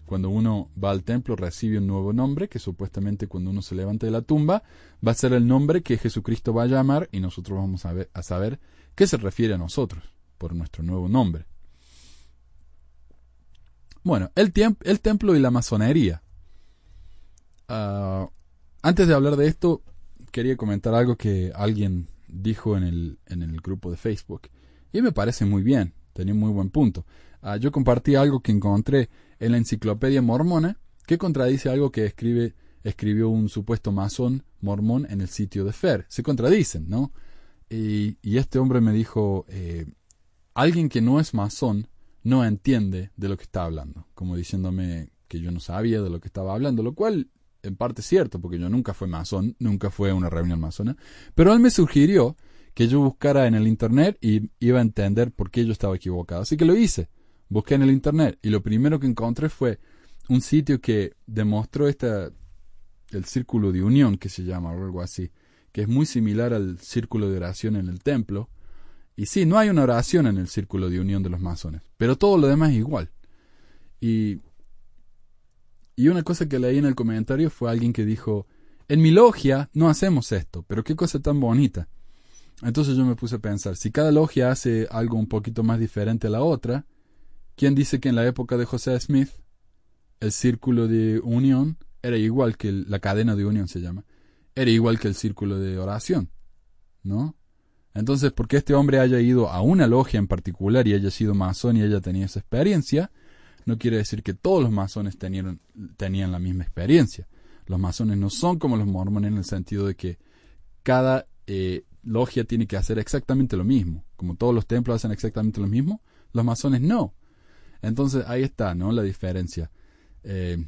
Cuando uno va al templo recibe un nuevo nombre, que supuestamente cuando uno se levanta de la tumba va a ser el nombre que Jesucristo va a llamar y nosotros vamos a, ver, a saber qué se refiere a nosotros por nuestro nuevo nombre. Bueno, el, el templo y la masonería. Ah, antes de hablar de esto, quería comentar algo que alguien dijo en el, en el grupo de Facebook. Y me parece muy bien, tenía un muy buen punto. Ah, yo compartí algo que encontré en la enciclopedia mormona que contradice algo que escribe, escribió un supuesto masón mormón en el sitio de Fer. Se contradicen, ¿no? Y, este hombre me dijo, eh, alguien que no es masón no entiende de lo que está hablando, como diciéndome que yo no sabía de lo que estaba hablando, lo cual en parte es cierto, porque yo nunca fui masón, nunca fue a una reunión masona, pero él me sugirió que yo buscara en el Internet y iba a entender por qué yo estaba equivocado. Así que lo hice, busqué en el Internet y lo primero que encontré fue un sitio que demostró esta, el círculo de unión que se llama o algo así, que es muy similar al círculo de oración en el templo. Y sí, no hay una oración en el círculo de unión de los masones, pero todo lo demás es igual. Y, y una cosa que leí en el comentario fue alguien que dijo, en mi logia no hacemos esto, pero qué cosa tan bonita. Entonces yo me puse a pensar, si cada logia hace algo un poquito más diferente a la otra, ¿quién dice que en la época de José Smith el círculo de unión era igual que la cadena de unión se llama? era igual que el círculo de oración, ¿no? Entonces, porque este hombre haya ido a una logia en particular y haya sido masón y haya tenido esa experiencia, no quiere decir que todos los masones tenían la misma experiencia. Los masones no son como los mormones en el sentido de que cada eh, logia tiene que hacer exactamente lo mismo. Como todos los templos hacen exactamente lo mismo, los masones no. Entonces ahí está, ¿no? La diferencia. Eh,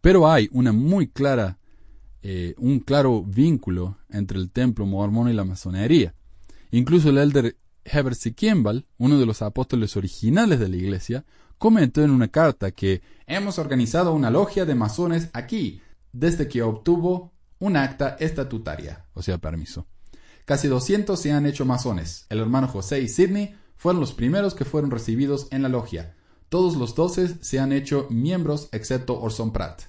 pero hay una muy clara eh, un claro vínculo entre el templo mormón y la masonería. Incluso el elder Heber. Kimball, uno de los apóstoles originales de la iglesia, comentó en una carta que hemos organizado una logia de masones aquí desde que obtuvo un acta estatutaria, o sea, permiso. Casi 200 se han hecho masones. El hermano José y Sidney fueron los primeros que fueron recibidos en la logia. Todos los doce se han hecho miembros excepto Orson Pratt.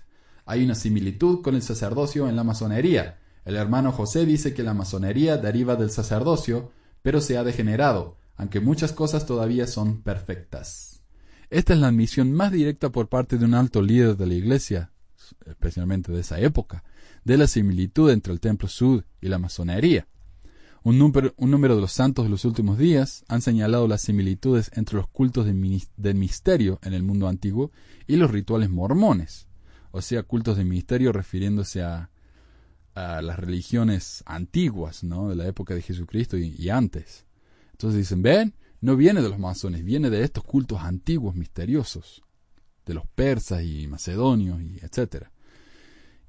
Hay una similitud con el sacerdocio en la masonería. El hermano José dice que la masonería deriva del sacerdocio, pero se ha degenerado, aunque muchas cosas todavía son perfectas. Esta es la admisión más directa por parte de un alto líder de la Iglesia, especialmente de esa época, de la similitud entre el Templo Sud y la masonería. Un número, de los santos de los últimos días han señalado las similitudes entre los cultos del misterio en el mundo antiguo y los rituales mormones o sea, cultos de misterio refiriéndose a, las religiones antiguas, ¿no? De la época de Jesucristo y, antes. Entonces dicen, ven, no viene de los masones, viene de estos cultos antiguos misteriosos, de los persas y macedonios y etcétera.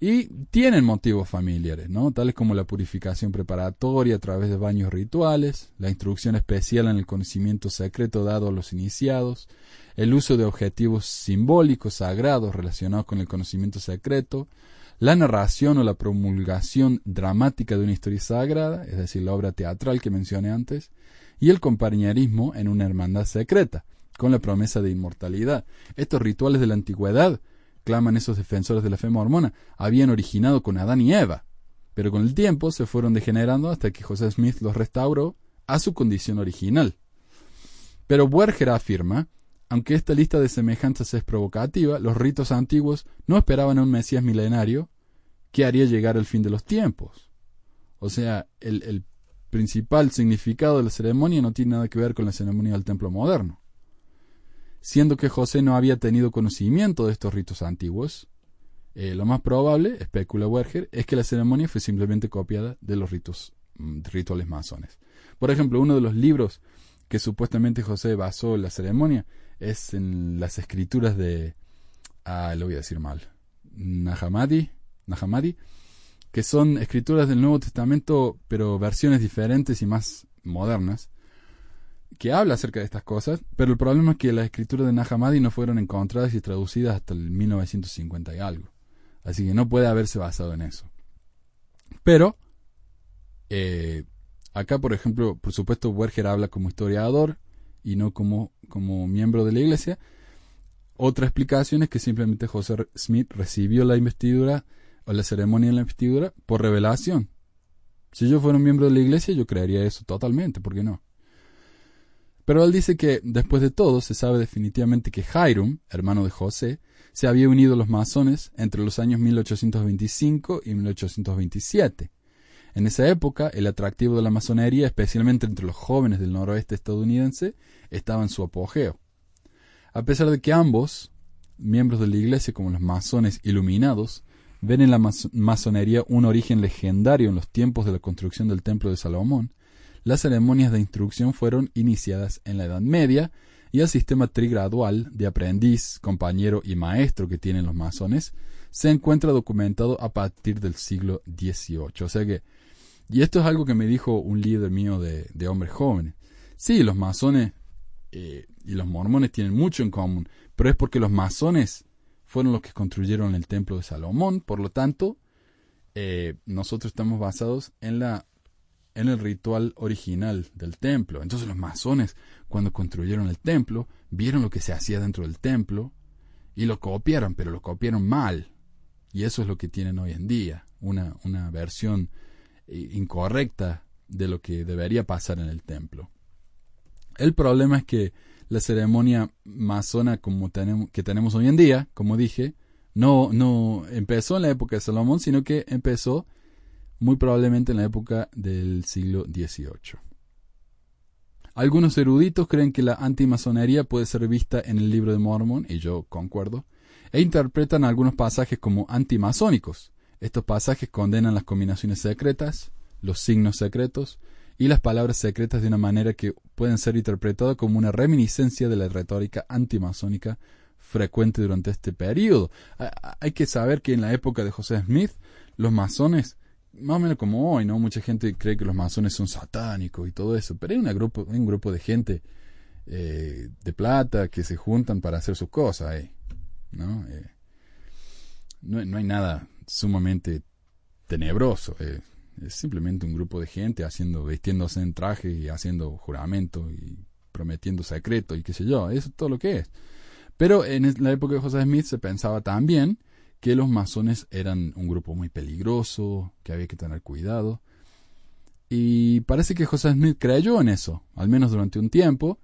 Y tienen motivos familiares, ¿no? Tales como la purificación preparatoria a través de baños rituales, la instrucción especial en el conocimiento secreto dado a los iniciados, el uso de objetivos simbólicos sagrados relacionados con el conocimiento secreto, la narración o la promulgación dramática de una historia sagrada, es decir, la obra teatral que mencioné antes, y el compañerismo en una hermandad secreta, con la promesa de inmortalidad. Estos rituales de la antigüedad claman esos defensores de la fe mormona, habían originado con Adán y Eva, pero con el tiempo se fueron degenerando hasta que José Smith los restauró a su condición original. Pero Buerger afirma, aunque esta lista de semejanzas es provocativa, los ritos antiguos no esperaban a un Mesías milenario que haría llegar el fin de los tiempos. O sea, el principal significado de la ceremonia no tiene nada que ver con la ceremonia del templo moderno siendo que José no había tenido conocimiento de estos ritos antiguos. Eh, lo más probable, especula Werger, es que la ceremonia fue simplemente copiada de los ritos, mm, rituales masones. Por ejemplo, uno de los libros que supuestamente José basó en la ceremonia es en las escrituras de, ah, lo voy a decir mal, Nahamadi, Nahamadi, que son escrituras del Nuevo Testamento, pero versiones diferentes y más modernas, que habla acerca de estas cosas, pero el problema es que las escrituras de Nahamadi no fueron encontradas y traducidas hasta el 1950 y algo. Así que no puede haberse basado en eso. Pero, eh, acá por ejemplo, por supuesto, Werger habla como historiador y no como, como miembro de la iglesia. Otra explicación es que simplemente José Smith recibió la investidura o la ceremonia de la investidura por revelación. Si yo fuera un miembro de la iglesia, yo creería eso totalmente, ¿por qué no? Pero él dice que, después de todo, se sabe definitivamente que Hiram, hermano de José, se había unido a los masones entre los años 1825 y 1827. En esa época, el atractivo de la masonería, especialmente entre los jóvenes del noroeste estadounidense, estaba en su apogeo. A pesar de que ambos, miembros de la Iglesia como los masones iluminados, ven en la masonería un origen legendario en los tiempos de la construcción del Templo de Salomón, las ceremonias de instrucción fueron iniciadas en la Edad Media y el sistema trigradual de aprendiz, compañero y maestro que tienen los masones se encuentra documentado a partir del siglo XVIII. O sea que y esto es algo que me dijo un líder mío de, hombres jóvenes. Sí, los masones eh, y los mormones tienen mucho en común, pero es porque los masones fueron los que construyeron el templo de Salomón, por lo tanto, eh, nosotros estamos basados en la en el ritual original del templo. Entonces los masones, cuando construyeron el templo, vieron lo que se hacía dentro del templo y lo copiaron, pero lo copiaron mal. Y eso es lo que tienen hoy en día, una, una versión incorrecta de lo que debería pasar en el templo. El problema es que la ceremonia masona como tenemos, que tenemos hoy en día, como dije, no, no empezó en la época de Salomón, sino que empezó muy probablemente en la época del siglo XVIII. Algunos eruditos creen que la antimasonería puede ser vista en el libro de Mormon, y yo concuerdo, e interpretan algunos pasajes como antimasónicos, estos pasajes condenan las combinaciones secretas, los signos secretos y las palabras secretas de una manera que pueden ser interpretadas como una reminiscencia de la retórica antimasónica frecuente durante este periodo. Hay que saber que en la época de José Smith, los masones, más o menos como hoy, ¿no? Mucha gente cree que los masones son satánicos y todo eso, pero hay, grupo, un grupo de gente eh, de plata que se juntan para hacer sus cosas, ¿no? Eh, no, no hay nada sumamente tenebroso. Eh, es simplemente un grupo de gente haciendo, vistiéndose en traje y haciendo juramento y prometiendo secreto y qué sé yo. Eso es todo lo que es. Pero en la época de José Smith se pensaba también que los masones eran un grupo muy peligroso, que había que tener cuidado. Y parece que José Smith creyó en eso, al menos durante un tiempo,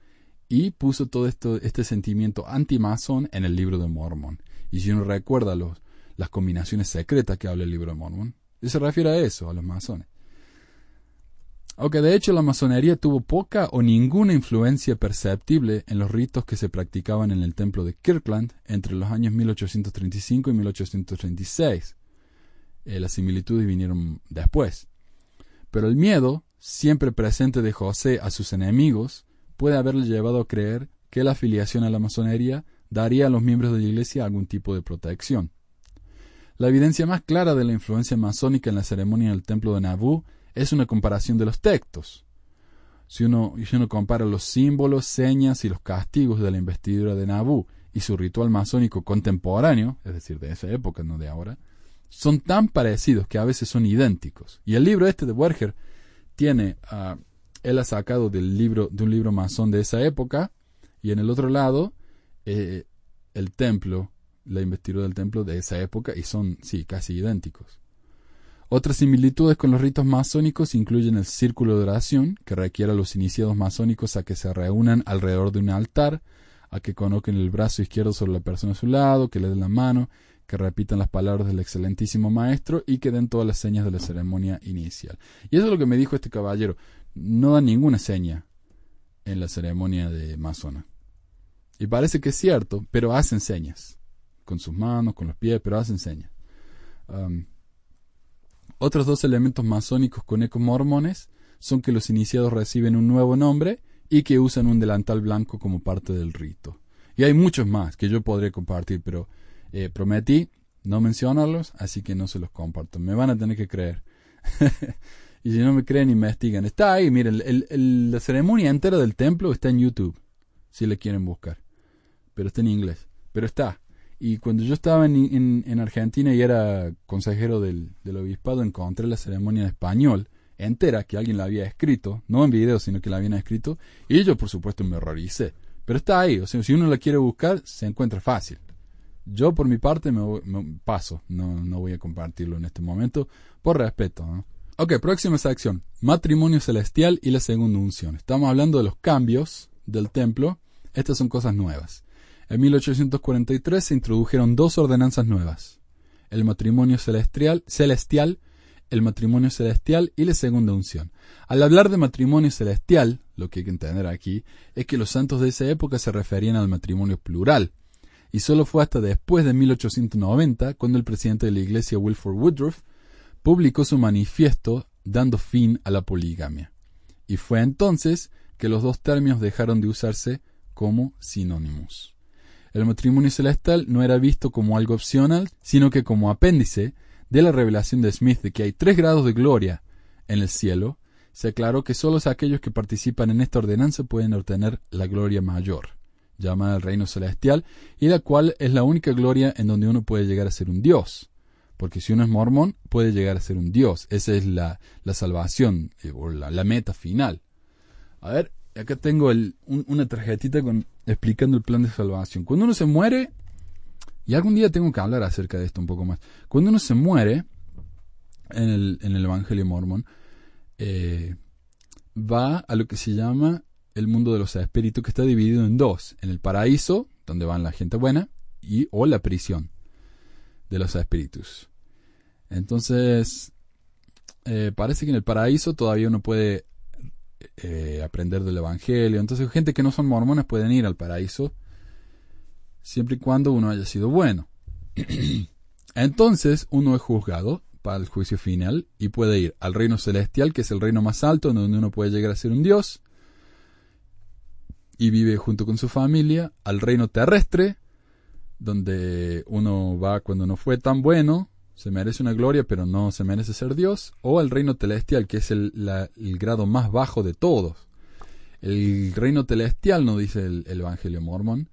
y puso todo esto, este sentimiento anti-masón en el libro de Mormon. Y si uno recuerda los, las combinaciones secretas que habla el libro de Mormon. Se refiere a eso, a los masones. Aunque de hecho la masonería tuvo poca o ninguna influencia perceptible en los ritos que se practicaban en el templo de Kirkland entre los años 1835 y 1836. Eh, las similitudes vinieron después. Pero el miedo, siempre presente de José a sus enemigos, puede haberle llevado a creer que la afiliación a la masonería daría a los miembros de la Iglesia algún tipo de protección. La evidencia más clara de la influencia masónica en la ceremonia del templo de Nabu es una comparación de los textos. Si uno, si uno compara los símbolos, señas y los castigos de la investidura de Nabu y su ritual masónico contemporáneo, es decir, de esa época, no de ahora, son tan parecidos que a veces son idénticos. Y el libro este de Werger tiene, uh, él ha sacado del libro, de un libro masón de esa época, y en el otro lado, eh, el templo la investidura del templo de esa época y son, sí, casi idénticos. Otras similitudes con los ritos masónicos incluyen el círculo de oración, que requiere a los iniciados masónicos a que se reúnan alrededor de un altar, a que coloquen el brazo izquierdo sobre la persona a su lado, que le den la mano, que repitan las palabras del excelentísimo maestro y que den todas las señas de la ceremonia inicial. Y eso es lo que me dijo este caballero. No dan ninguna seña en la ceremonia de masona. Y parece que es cierto, pero hacen señas con sus manos, con los pies, pero hacen señas. Otros dos elementos masónicos con ecos mormones son que los iniciados reciben un nuevo nombre y que usan un delantal blanco como parte del rito. Y hay muchos más que yo podré compartir, pero eh, prometí no mencionarlos, así que no se los comparto. Me van a tener que creer. y si no me creen, investigan. Está ahí, miren, la ceremonia entera del templo está en YouTube, si le quieren buscar. Pero está en inglés. Pero está. Y cuando yo estaba en, en, Argentina y era consejero del, del, obispado, encontré la ceremonia en español entera que alguien la había escrito, no en video, sino que la habían escrito, y yo por supuesto me horroricé. Pero está ahí, o sea, si uno la quiere buscar, se encuentra fácil. Yo por mi parte me, paso, no, no, voy a compartirlo en este momento, por respeto. ¿no? Ok, próxima sección, matrimonio celestial y la segunda unción. Estamos hablando de los cambios del templo, estas son cosas nuevas. En 1843 se introdujeron dos ordenanzas nuevas, el matrimonio celestial, celestial el matrimonio celestial y la segunda unción. Al hablar de matrimonio celestial, lo que hay que entender aquí es que los santos de esa época se referían al matrimonio plural, y solo fue hasta después de 1890 cuando el presidente de la iglesia Wilford Woodruff publicó su manifiesto dando fin a la poligamia. Y fue entonces que los dos términos dejaron de usarse como sinónimos. El matrimonio celestial no era visto como algo opcional, sino que como apéndice de la revelación de Smith de que hay tres grados de gloria en el cielo, se aclaró que solo aquellos que participan en esta ordenanza pueden obtener la gloria mayor, llamada el reino celestial, y la cual es la única gloria en donde uno puede llegar a ser un dios. Porque si uno es mormón, puede llegar a ser un dios. Esa es la, salvación, eh, o la, meta final. A ver, acá tengo una tarjetita con, explicando el plan de salvación. Cuando uno se muere, y algún día tengo que hablar acerca de esto un poco más. Cuando uno se muere en el, el Evangelio Mormón, eh, va a lo que se llama el mundo de los espíritus, que está dividido en dos: en el paraíso, donde van la gente buena, y o la prisión de los espíritus. Entonces, eh, parece que en el paraíso todavía uno puede eh, aprender del Evangelio. Entonces, gente que no son mormones pueden ir al paraíso siempre y cuando uno haya sido bueno. Entonces uno es juzgado para el juicio final y puede ir al reino celestial, que es el reino más alto, donde uno puede llegar a ser un dios y vive junto con su familia, al reino terrestre, donde uno va cuando no fue tan bueno, se merece una gloria, pero no se merece ser Dios, o al reino celestial, que es el, grado más bajo de todos. El reino celestial, no dice el Evangelio mormón,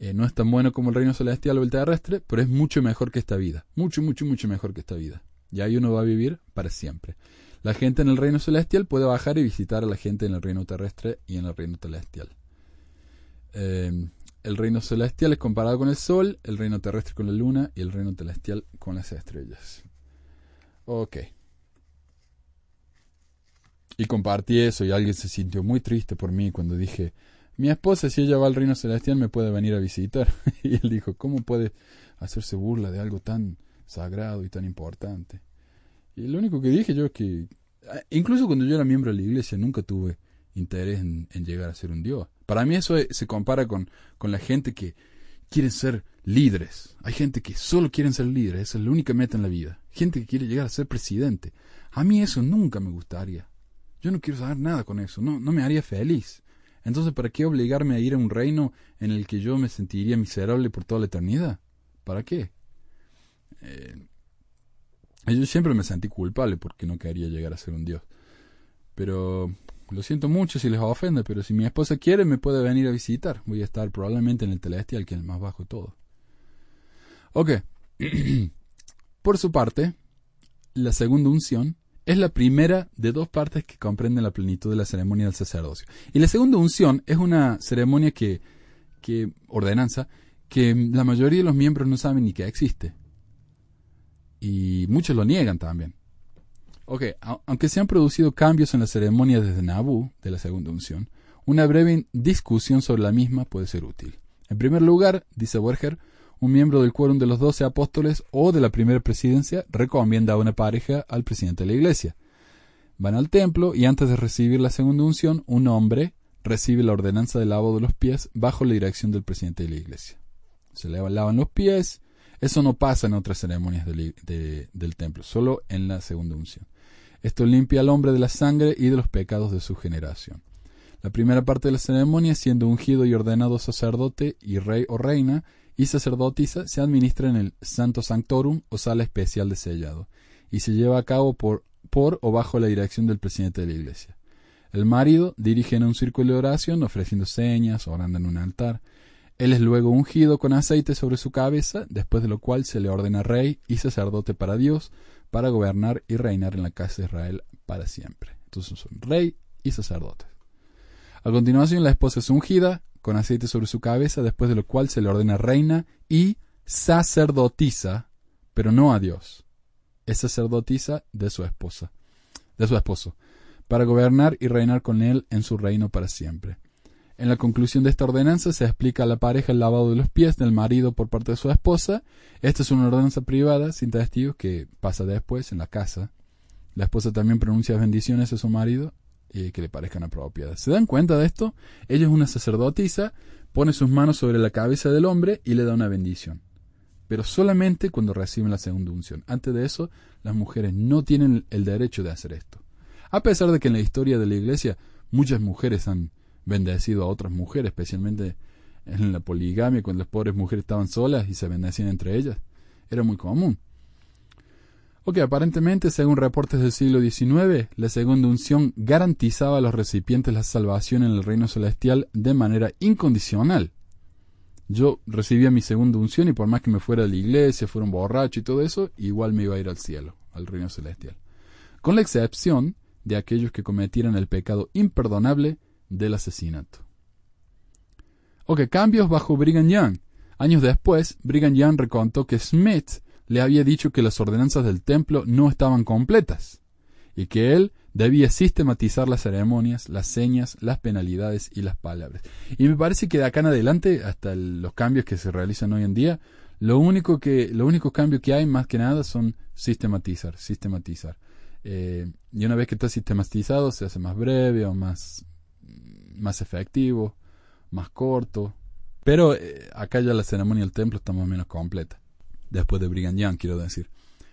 eh, no es tan bueno como el reino celestial o el terrestre, pero es mucho mejor que esta vida. Mucho, mucho, mucho mejor que esta vida. Y ahí uno va a vivir para siempre. La gente en el reino celestial puede bajar y visitar a la gente en el reino terrestre y en el reino celestial. Eh, el reino celestial es comparado con el sol, el reino terrestre con la luna y el reino celestial con las estrellas. Ok. Y compartí eso y alguien se sintió muy triste por mí cuando dije, mi esposa, si ella va al reino celestial, me puede venir a visitar. y él dijo, ¿cómo puede hacerse burla de algo tan sagrado y tan importante? Y lo único que dije yo es que, ah, incluso cuando yo era miembro de la iglesia, nunca tuve interés en, llegar a ser un Dios. Para mí eso se compara con, con la gente que quiere ser líderes. Hay gente que solo quieren ser líderes, esa es la única meta en la vida. Gente que quiere llegar a ser presidente. A mí eso nunca me gustaría. Yo no quiero saber nada con eso, no, no me haría feliz. Entonces, ¿para qué obligarme a ir a un reino en el que yo me sentiría miserable por toda la eternidad? ¿Para qué? Eh, yo siempre me sentí culpable porque no quería llegar a ser un dios. Pero lo siento mucho si les ofende, pero si mi esposa quiere me puede venir a visitar. Voy a estar probablemente en el celestial, que es el más bajo de todo. Ok. por su parte, la segunda unción es la primera de dos partes que comprenden la plenitud de la ceremonia del sacerdocio. Y la segunda unción es una ceremonia que, que ordenanza, que la mayoría de los miembros no saben ni que existe. Y muchos lo niegan también. Ok, aunque se han producido cambios en la ceremonia desde Nabu, de la segunda unción, una breve discusión sobre la misma puede ser útil. En primer lugar, dice Werger, un miembro del quórum de los doce apóstoles o de la primera presidencia recomienda a una pareja al presidente de la iglesia. Van al templo y antes de recibir la segunda unción, un hombre recibe la ordenanza de lavado de los pies bajo la dirección del presidente de la iglesia. Se le lavan los pies. Eso no pasa en otras ceremonias del templo, solo en la segunda unción. Esto limpia al hombre de la sangre y de los pecados de su generación. La primera parte de la ceremonia, siendo ungido y ordenado sacerdote y rey o reina, y sacerdotisa se administra en el Santo Sanctorum o sala especial de sellado y se lleva a cabo por, por o bajo la dirección del presidente de la iglesia. El marido dirige en un círculo de oración ofreciendo señas, orando en un altar. Él es luego ungido con aceite sobre su cabeza, después de lo cual se le ordena rey y sacerdote para Dios, para gobernar y reinar en la casa de Israel para siempre. Entonces son rey y sacerdotes. A continuación, la esposa es ungida con aceite sobre su cabeza, después de lo cual se le ordena reina y sacerdotisa, pero no a Dios. Es sacerdotisa de su esposa, de su esposo, para gobernar y reinar con él en su reino para siempre. En la conclusión de esta ordenanza se explica a la pareja el lavado de los pies del marido por parte de su esposa. Esta es una ordenanza privada, sin testigos, que pasa después en la casa. La esposa también pronuncia bendiciones a su marido y que le parezcan apropiadas. ¿Se dan cuenta de esto? Ella es una sacerdotisa, pone sus manos sobre la cabeza del hombre y le da una bendición. Pero solamente cuando reciben la segunda unción. Antes de eso, las mujeres no tienen el derecho de hacer esto. A pesar de que en la historia de la iglesia muchas mujeres han bendecido a otras mujeres, especialmente en la poligamia, cuando las pobres mujeres estaban solas y se bendecían entre ellas. Era muy común. Ok, aparentemente, según reportes del siglo XIX, la segunda unción garantizaba a los recipientes la salvación en el reino celestial de manera incondicional. Yo recibía mi segunda unción y por más que me fuera de la iglesia, fuera un borracho y todo eso, igual me iba a ir al cielo, al reino celestial. Con la excepción de aquellos que cometieran el pecado imperdonable del asesinato. Ok, cambios bajo Brigham Young. Años después, Brigham Young recontó que Smith le había dicho que las ordenanzas del templo no estaban completas y que él debía sistematizar las ceremonias, las señas, las penalidades y las palabras. Y me parece que de acá en adelante, hasta los cambios que se realizan hoy en día, lo único que, cambios que hay más que nada son sistematizar, sistematizar. Eh, y una vez que está sistematizado, se hace más breve o más, más efectivo, más corto. Pero eh, acá ya la ceremonia del templo está más o menos completa. Después de Brigham Young, quiero decir.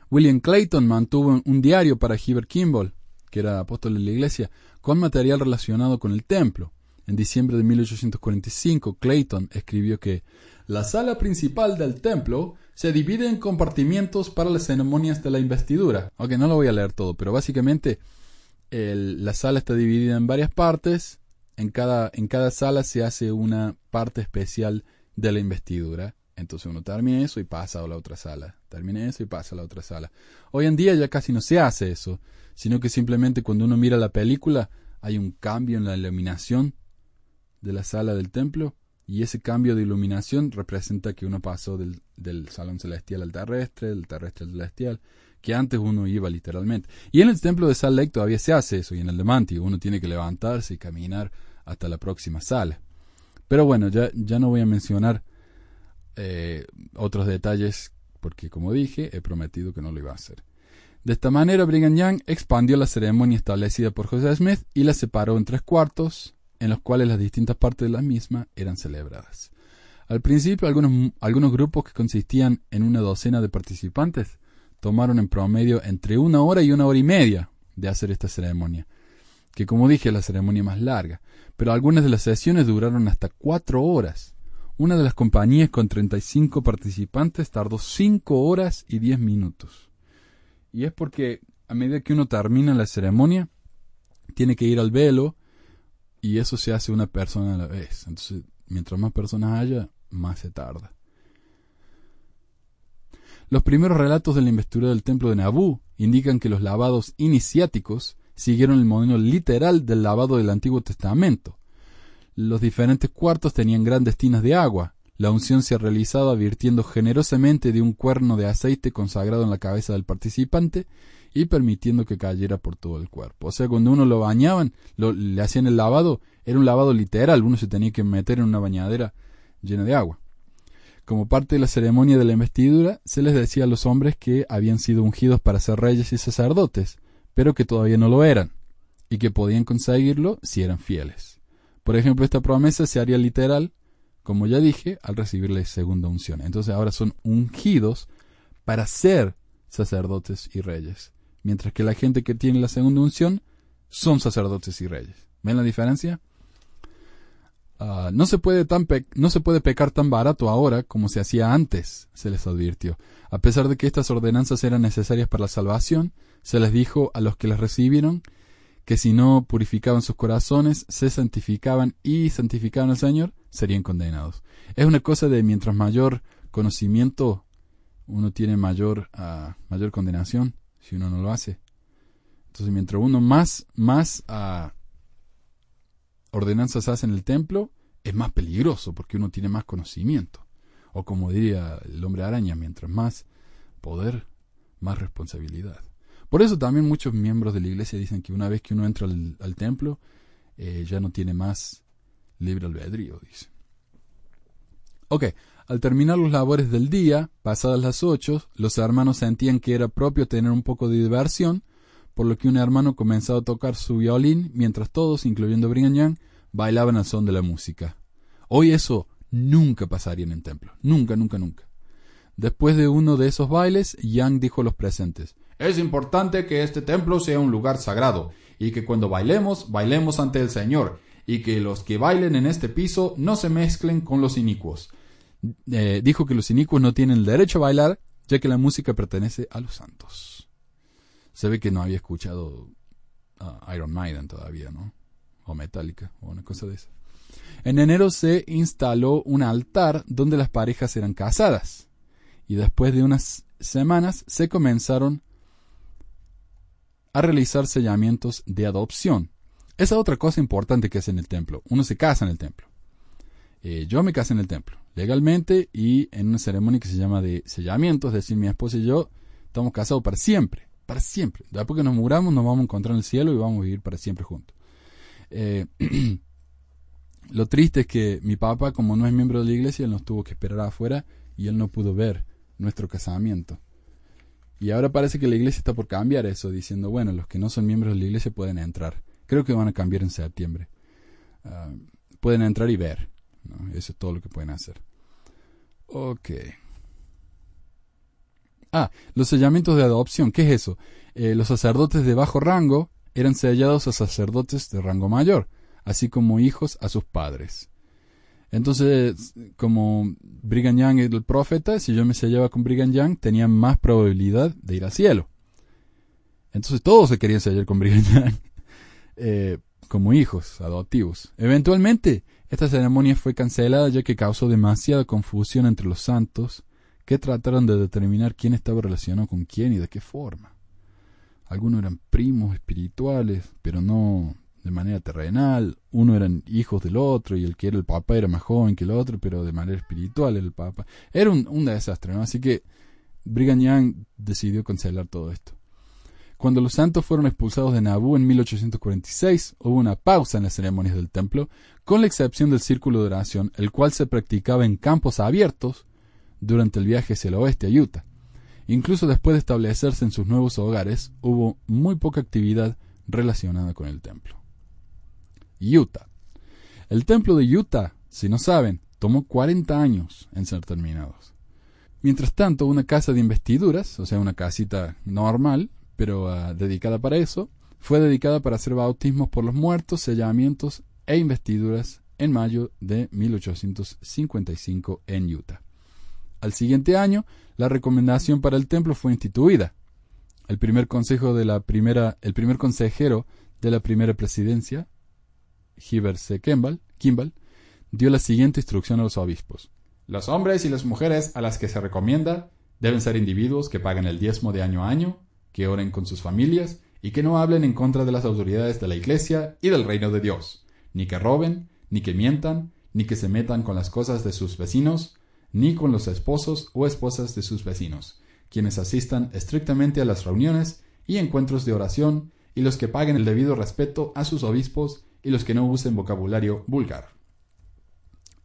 William Clayton mantuvo un diario para Heber Kimball, que era apóstol de la iglesia, con material relacionado con el templo. En diciembre de 1845, Clayton escribió que la sala principal del templo se divide en compartimientos para las ceremonias de la investidura. Ok, no lo voy a leer todo, pero básicamente la sala está dividida en varias partes en cada, en cada sala se hace una parte especial de la investidura. Entonces uno termina eso y pasa a la otra sala. Termina eso y pasa a la otra sala. Hoy en día ya casi no se hace eso, sino que simplemente cuando uno mira la película hay un cambio en la iluminación de la sala del templo y ese cambio de iluminación representa que uno pasó del, del salón celestial al terrestre, del terrestre al celestial, que antes uno iba literalmente. Y en el templo de Salt Lake todavía se hace eso, y en el de Manti uno tiene que levantarse y caminar hasta la próxima sala. Pero bueno, ya, ya no voy a mencionar eh, otros detalles porque, como dije, he prometido que no lo iba a hacer. De esta manera, Brigham Young expandió la ceremonia establecida por José Smith y la separó en tres cuartos, en los cuales las distintas partes de la misma eran celebradas. Al principio, algunos, algunos grupos que consistían en una docena de participantes tomaron en promedio entre una hora y una hora y media de hacer esta ceremonia, que como dije es la ceremonia más larga, pero algunas de las sesiones duraron hasta cuatro horas. Una de las compañías con 35 participantes tardó cinco horas y diez minutos. Y es porque a medida que uno termina la ceremonia, tiene que ir al velo y eso se hace una persona a la vez. Entonces, mientras más personas haya, más se tarda. Los primeros relatos de la investidura del templo de Nabú indican que los lavados iniciáticos siguieron el modelo literal del lavado del Antiguo Testamento. Los diferentes cuartos tenían grandes tinas de agua. La unción se realizaba virtiendo generosamente de un cuerno de aceite consagrado en la cabeza del participante y permitiendo que cayera por todo el cuerpo. O sea, cuando uno lo bañaban, le hacían el lavado, era un lavado literal, uno se tenía que meter en una bañadera llena de agua. Como parte de la ceremonia de la investidura, se les decía a los hombres que habían sido ungidos para ser reyes y sacerdotes, pero que todavía no lo eran, y que podían conseguirlo si eran fieles. Por ejemplo, esta promesa se haría literal, como ya dije, al recibir la segunda unción. Entonces ahora son ungidos para ser sacerdotes y reyes, mientras que la gente que tiene la segunda unción son sacerdotes y reyes. ¿Ven la diferencia? Ah, no, se puede no se puede pecar tan barato ahora como se hacía antes, se les advirtió. A pesar de que estas ordenanzas eran necesarias para la salvación, se les dijo a los que las recibieron que si no purificaban sus corazones, se santificaban y santificaban al Señor, serían condenados. Es una cosa de mientras mayor conocimiento uno tiene mayor, uh, mayor condenación si uno no lo hace. Entonces, mientras uno más, más ah, ordenanzas hace en el templo, es más peligroso porque uno tiene más conocimiento. O como diría el hombre araña, mientras más poder, más responsabilidad. Por eso también muchos miembros de la iglesia dicen que una vez que uno entra al, templo, eh, ya no tiene más libre albedrío, dice. Ok, al terminar los labores del día, pasadas las ocho, los hermanos sentían que era propio tener un poco de diversión, por lo que un hermano comenzó a tocar su violín mientras todos, incluyendo Brigham Young, bailaban al son de la música. Hoy eso nunca pasaría en el templo, nunca, nunca, nunca. Después de uno de esos bailes, Young dijo a los presentes, es importante que este templo sea un lugar sagrado, y que cuando bailemos, bailemos ante el Señor, y que los que bailen en este piso no se mezclen con los inicuos. Eh, dijo que los inicuos no tienen el derecho a bailar, ya que la música pertenece a los santos. Se ve que no había escuchado a Iron Maiden todavía, ¿no? O Metallica, o una cosa de esa. En enero se instaló un altar donde las parejas eran casadas. Y después de unas semanas se comenzaron a realizar sellamientos de adopción. Esa otra cosa importante que es en el templo. Uno se casa en el templo. Eh, yo me casé en el templo, legalmente y en una ceremonia que se llama de sellamiento, es decir, mi esposa y yo estamos casados para siempre, para siempre. Después que nos muramos nos vamos a encontrar en el cielo y vamos a vivir para siempre juntos. Eh, lo triste es que mi papá, como no es miembro de la iglesia, él nos tuvo que esperar afuera y él no pudo ver nuestro casamiento. Y ahora parece que la iglesia está por cambiar eso, diciendo, bueno, los que no son miembros de la iglesia pueden entrar. Creo que van a cambiar en septiembre. Ah, pueden entrar y ver. Eso es todo lo que pueden hacer. Ok. Ah, los sellamientos de adopción. ¿Qué es eso? Eh, los sacerdotes de bajo rango eran sellados a sacerdotes de rango mayor, así como hijos a sus padres. Entonces, como Brigham Young era el profeta, si yo me sellaba con Brigham Young, tenía más probabilidad de ir al cielo. Entonces todos se querían sellar con Brigham Young eh, como hijos adoptivos. Eventualmente, esta ceremonia fue cancelada ya que causó demasiada confusión entre los santos que trataron de determinar quién estaba relacionado con quién y de qué forma. Algunos eran primos espirituales, pero no de manera terrenal, uno eran hijos del otro y el que era el papá era más joven que el otro, pero de manera espiritual era el papá. Era un, desastre, ¿no? Así que Brigham Young decidió cancelar todo esto. Cuando los santos fueron expulsados de Nabú en 1846, hubo una pausa en las ceremonias del templo, con la excepción del círculo de oración, el cual se practicaba en campos abiertos durante el viaje hacia el oeste a Utah. Incluso después de establecerse en sus nuevos hogares, hubo muy poca actividad relacionada con el templo. Utah. El templo de Utah, si no saben, tomó 40 años en ser terminados. Mientras tanto, una casa de investiduras, o sea, una casita normal, pero ah, dedicada para eso, fue dedicada para hacer bautismos por los muertos, sellamientos e investiduras en mayo de 1855 en Utah. Al siguiente año, la recomendación para el templo fue instituida. El primer consejo de la primera, el primer consejero de la primera presidencia, Heber C. Kimball, Kimball, dio la siguiente instrucción a los obispos. Los hombres y las mujeres a las que se recomienda deben ser individuos que paguen el diezmo de año a año, que oren con sus familias y que no hablen en contra de las autoridades de la Iglesia y del reino de Dios, ni que roben, ni que mientan, ni que se metan con las cosas de sus vecinos, ni con los esposos o esposas de sus vecinos, quienes asistan estrictamente a las reuniones y encuentros de oración, y los que paguen el debido respeto a sus obispos y los que no usen vocabulario vulgar.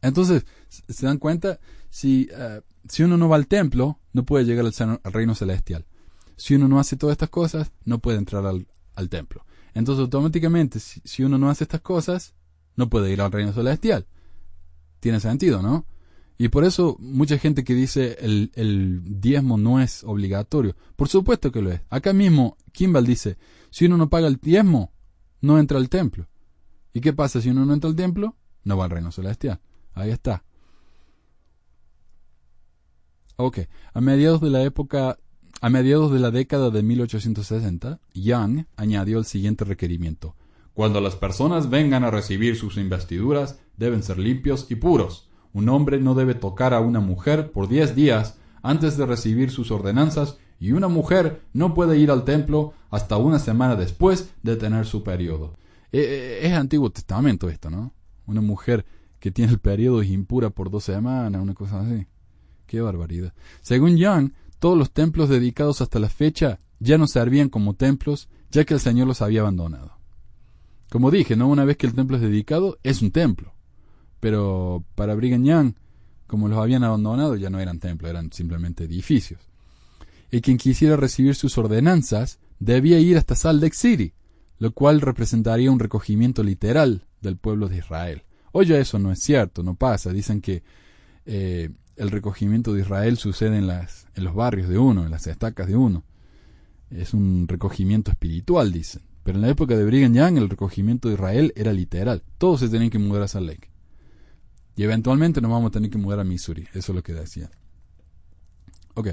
Entonces, ¿se dan cuenta? Si, eh, si uno no va al templo, no puede llegar al, reino celestial. Si uno no hace todas estas cosas, no puede entrar al, templo. Entonces, automáticamente, si, uno no hace estas cosas, no puede ir al reino celestial. Tiene sentido, ¿no? Y por eso mucha gente que dice el, el, diezmo no es obligatorio. Por supuesto que lo es. Acá mismo Kimball dice, si uno no paga el diezmo, no entra al templo. ¿Y qué pasa si uno no entra al templo? No va al reino celestial. Ahí está. Ok, a mediados de la época, a mediados de la década de 1860, Young añadió el siguiente requerimiento. Cuando las personas vengan a recibir sus investiduras, deben ser limpios y puros. Un hombre no debe tocar a una mujer por diez días antes de recibir sus ordenanzas y una mujer no puede ir al templo hasta una semana después de tener su periodo. Eh, eh, es Antiguo Testamento esto, ¿no? Una mujer que tiene el periodo impura por dos semanas, una cosa así. Qué barbaridad. Según Young, todos los templos dedicados hasta la fecha ya no servían como templos, ya que el Señor los había abandonado. Como dije, ¿no? Una vez que el templo es dedicado, es un templo. Pero para Brigham Young, como los habían abandonado, ya no eran templos, eran simplemente edificios. Y quien quisiera recibir sus ordenanzas debía ir hasta Salt Lake City, lo cual representaría un recogimiento literal del pueblo de Israel. Oye, eso no es cierto, no pasa. Dicen que eh, el recogimiento de Israel sucede en, las, en los barrios de uno, en las estacas de uno. Es un recogimiento espiritual, dicen. Pero en la época de Brigham Young el recogimiento de Israel era literal. Todos se tenían que mudar a Salt Lake. Y eventualmente nos vamos a tener que mudar a Missouri. Eso es lo que decían. Ok.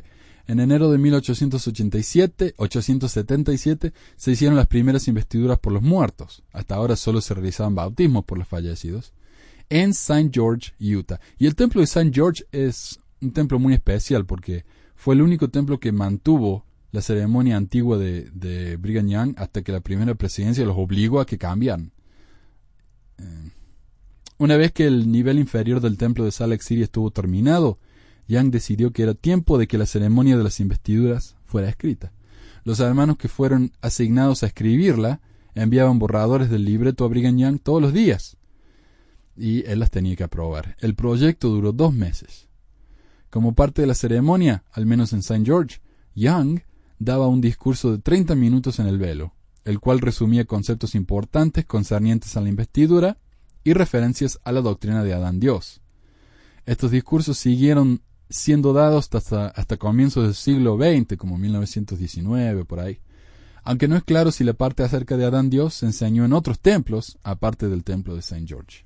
En enero de 1887, 877, se hicieron las primeras investiduras por los muertos. Hasta ahora solo se realizaban bautismos por los fallecidos en St. George, Utah. Y el templo de St. George es un templo muy especial porque fue el único templo que mantuvo la ceremonia antigua de, de Brigham Young hasta que la primera presidencia los obligó a que cambiaran. Eh, una vez que el nivel inferior del templo de Salt Lake City estuvo terminado, Young decidió que era tiempo de que la ceremonia de las investiduras fuera escrita. Los hermanos que fueron asignados a escribirla enviaban borradores del libreto a Brigham Young todos los días y él las tenía que aprobar. El proyecto duró dos meses. Como parte de la ceremonia, al menos en St. George, Young daba un discurso de 30 minutos en el velo, el cual resumía conceptos importantes concernientes a la investidura y referencias a la doctrina de Adán Dios. Estos discursos siguieron siendo dados hasta, hasta comienzos del siglo XX, como 1919, por ahí. Aunque no es claro si la parte acerca de Adán Dios se enseñó en otros templos, aparte del templo de St. George.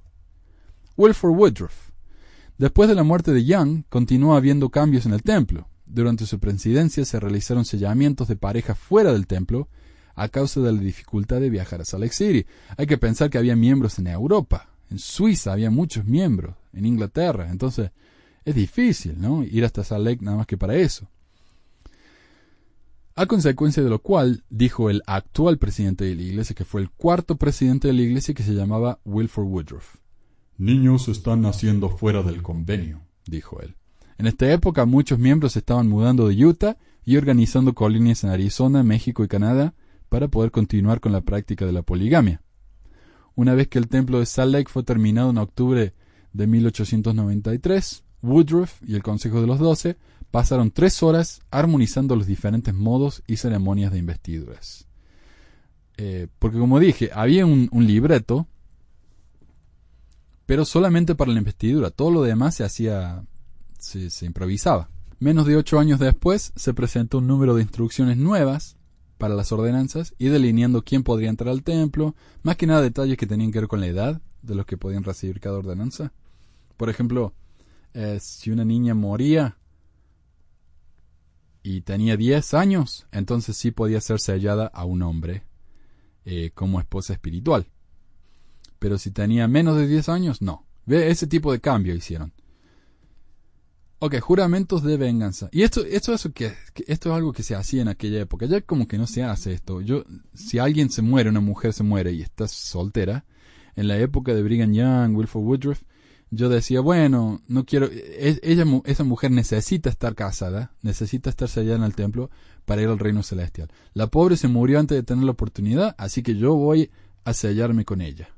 Wilford Woodruff. Después de la muerte de Young, continuó habiendo cambios en el templo. Durante su presidencia se realizaron sellamientos de parejas fuera del templo a causa de la dificultad de viajar a Salt Lake City. Hay que pensar que había miembros en Europa, en Suiza había muchos miembros, en Inglaterra, entonces es difícil, ¿no? Ir hasta Salt Lake nada más que para eso. A consecuencia de lo cual, dijo el actual presidente de la iglesia, que fue el cuarto presidente de la iglesia, que se llamaba Wilford Woodruff. Niños están naciendo fuera del convenio, dijo él. En esta época muchos miembros estaban mudando de Utah y organizando colonias en Arizona, México y Canadá para poder continuar con la práctica de la poligamia. Una vez que el templo de Salt Lake fue terminado en octubre de 1893, Woodruff y el Consejo de los Doce pasaron tres horas armonizando los diferentes modos y ceremonias de investiduras. Eh, porque como dije, había un libreto pero solamente para la investidura. Todo lo demás se hacía, se, improvisaba. Menos de ocho años después se presentó un número de instrucciones nuevas para las ordenanzas y delineando quién podría entrar al templo, más que nada detalles que tenían que ver con la edad de los que podían recibir cada ordenanza. Por ejemplo, si una niña moría y tenía diez años, entonces sí podía ser sellada a un hombre eh, como esposa espiritual pero si tenía menos de 10 años, no. Ve, ese tipo de cambio hicieron. Ok, juramentos de venganza. Y esto, esto, es que, esto es algo que se hacía en aquella época. Ya como que no se hace esto. Yo, si alguien se muere, una mujer se muere y está soltera, en la época de Brigham Young, Wilford Woodruff, yo decía, bueno, no quiero, e, ella, esa mujer necesita estar casada, necesita estar sellada en el templo para ir al reino celestial. La pobre se murió antes de tener la oportunidad, así que yo voy a sellarme con ella.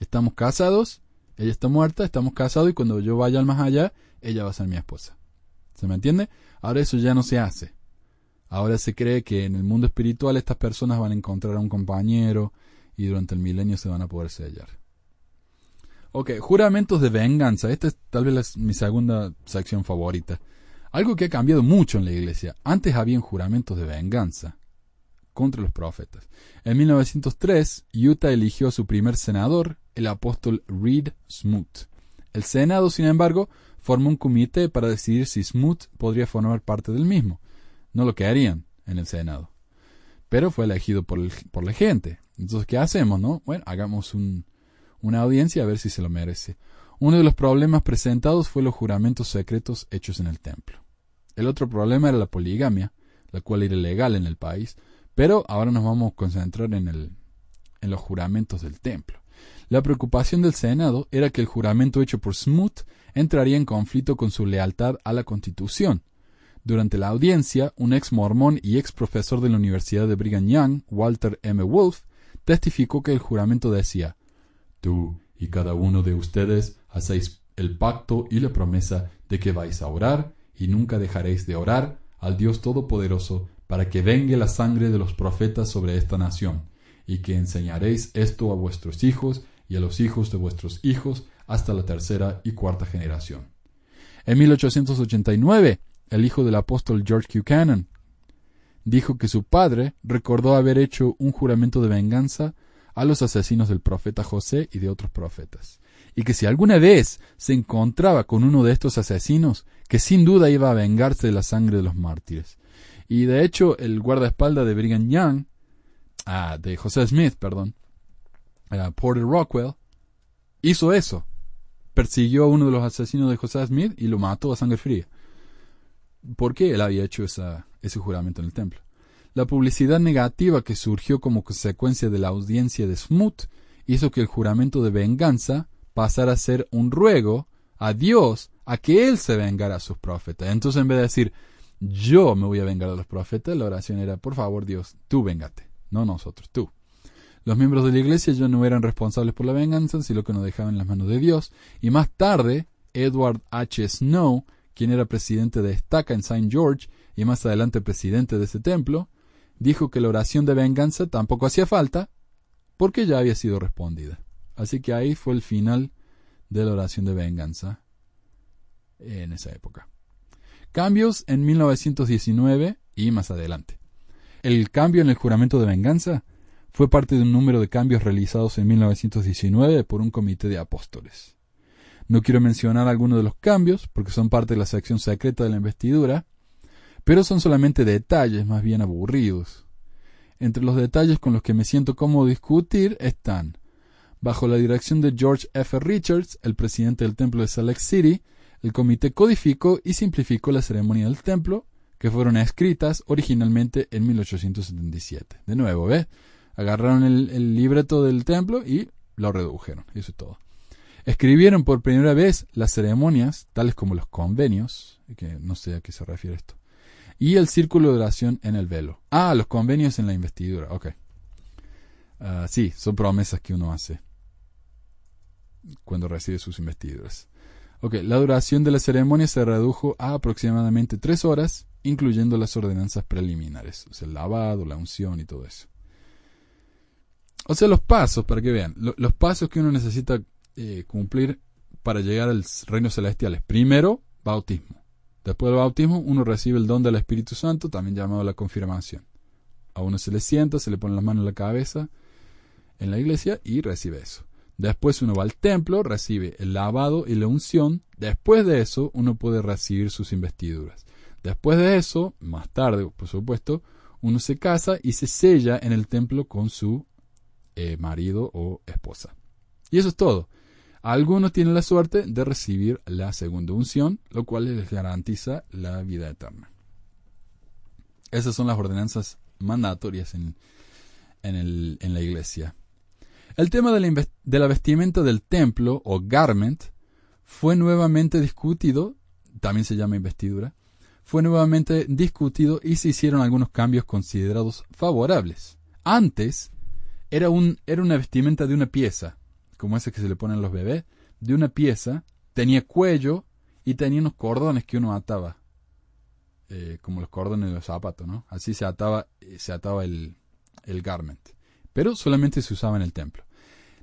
Estamos casados, ella está muerta, estamos casados y cuando yo vaya al más allá, ella va a ser mi esposa. ¿Se me entiende? Ahora eso ya no se hace. Ahora se cree que en el mundo espiritual estas personas van a encontrar a un compañero y durante el milenio se van a poder sellar. Ok, juramentos de venganza. Esta es tal vez mi segunda sección favorita. Algo que ha cambiado mucho en la iglesia. Antes habían juramentos de venganza contra los profetas. En 1903, Utah eligió a su primer senador, el apóstol Reed Smoot. El Senado, sin embargo, formó un comité para decidir si Smoot podría formar parte del mismo. No lo quedarían en el Senado. Pero fue elegido por, por la gente. Entonces, ¿qué hacemos, no? Bueno, hagamos una audiencia a ver si se lo merece. Uno de los problemas presentados fue los juramentos secretos hechos en el templo. El otro problema era la poligamia, la cual era ilegal en el país, pero ahora nos vamos a concentrar en, el, en los juramentos del templo. La preocupación del Senado era que el juramento hecho por Smoot entraría en conflicto con su lealtad a la Constitución. Durante la audiencia, un ex mormón y ex profesor de la Universidad de Brigham Young, Walter M. Wolf, testificó que el juramento decía Tú y cada uno de ustedes hacéis el pacto y la promesa de que vais a orar y nunca dejaréis de orar al Dios Todopoderoso para que vengue la sangre de los profetas sobre esta nación, y que enseñaréis esto a vuestros hijos y a los hijos de vuestros hijos hasta la tercera y cuarta generación. En 1889, el hijo del apóstol George Buchanan dijo que su padre recordó haber hecho un juramento de venganza a los asesinos del profeta José y de otros profetas, y que si alguna vez se encontraba con uno de estos asesinos, que sin duda iba a vengarse de la sangre de los mártires. Y de hecho, el guardaespaldas de Brigham Young, ah, de José Smith, perdón, ah, Porter Rockwell, hizo eso. Persiguió a uno de los asesinos de José Smith y lo mató a sangre fría. ¿Por qué él había hecho ese juramento en el templo? La publicidad negativa que surgió como consecuencia de la audiencia de Smoot hizo que el juramento de venganza pasara a ser un ruego a Dios a que Él se vengara a sus profetas. Entonces, en vez de decir, yo me voy a vengar a los profetas, la oración era, por favor, Dios, tú véngate, no nosotros, tú. Los miembros de la iglesia ya no eran responsables por la venganza, sino que nos dejaban en las manos de Dios. Y más tarde, Edward H. Snow, quien era presidente de Estaca en St. George y más adelante presidente de ese templo, dijo que la oración de venganza tampoco hacía falta porque ya había sido respondida. Así que ahí fue el final de la oración de venganza en esa época. Cambios en 1919 y más adelante. El cambio en el juramento de venganza fue parte de un número de cambios realizados en 1919 por un comité de apóstoles. No quiero mencionar algunos de los cambios porque son parte de la sección secreta de la investidura, pero son solamente detalles más bien aburridos. Entre los detalles con los que me siento cómodo discutir están, bajo la dirección de George F. Richards, el presidente del templo de Salt Lake City, el comité codificó y simplificó la ceremonia del templo, que fueron escritas originalmente en 1877. De nuevo, ¿ves? Agarraron el, libreto del templo y lo redujeron. Eso es todo. Escribieron por primera vez las ceremonias, tales como los convenios, que no sé a qué se refiere esto, y el círculo de oración en el velo. Ah, los convenios en la investidura, ok. Ah, sí, son promesas que uno hace cuando recibe sus investiduras. Ok, la duración de la ceremonia se redujo a aproximadamente tres horas, incluyendo las ordenanzas preliminares, o sea, el lavado, la unción y todo eso. O sea, los pasos, para que vean, los pasos que uno necesita eh, cumplir para llegar al reino celestial. Primero, bautismo. Después del bautismo, uno recibe el don del Espíritu Santo, también llamado la confirmación. A uno se le sienta, se le pone las manos en la cabeza en la iglesia y recibe eso. Después uno va al templo, recibe el lavado y la unción. Después de eso, uno puede recibir sus investiduras. Después de eso, más tarde, por supuesto, uno se casa y se sella en el templo con su eh, marido o esposa. Y eso es todo. Algunos tienen la suerte de recibir la segunda unción, lo cual les garantiza la vida eterna. Esas son las ordenanzas mandatorias en, en la iglesia. El tema de la, vestimenta del templo, o garment, fue nuevamente discutido, también se llama investidura, fue nuevamente discutido y se hicieron algunos cambios considerados favorables. Antes era, un, era una vestimenta de una pieza, como ese que se le ponen a los bebés, de una pieza, tenía cuello y tenía unos cordones que uno ataba, eh, como los cordones de los zapatos, ¿no? Así se ataba, eh, se ataba el, el garment. Pero solamente se usaba en el templo.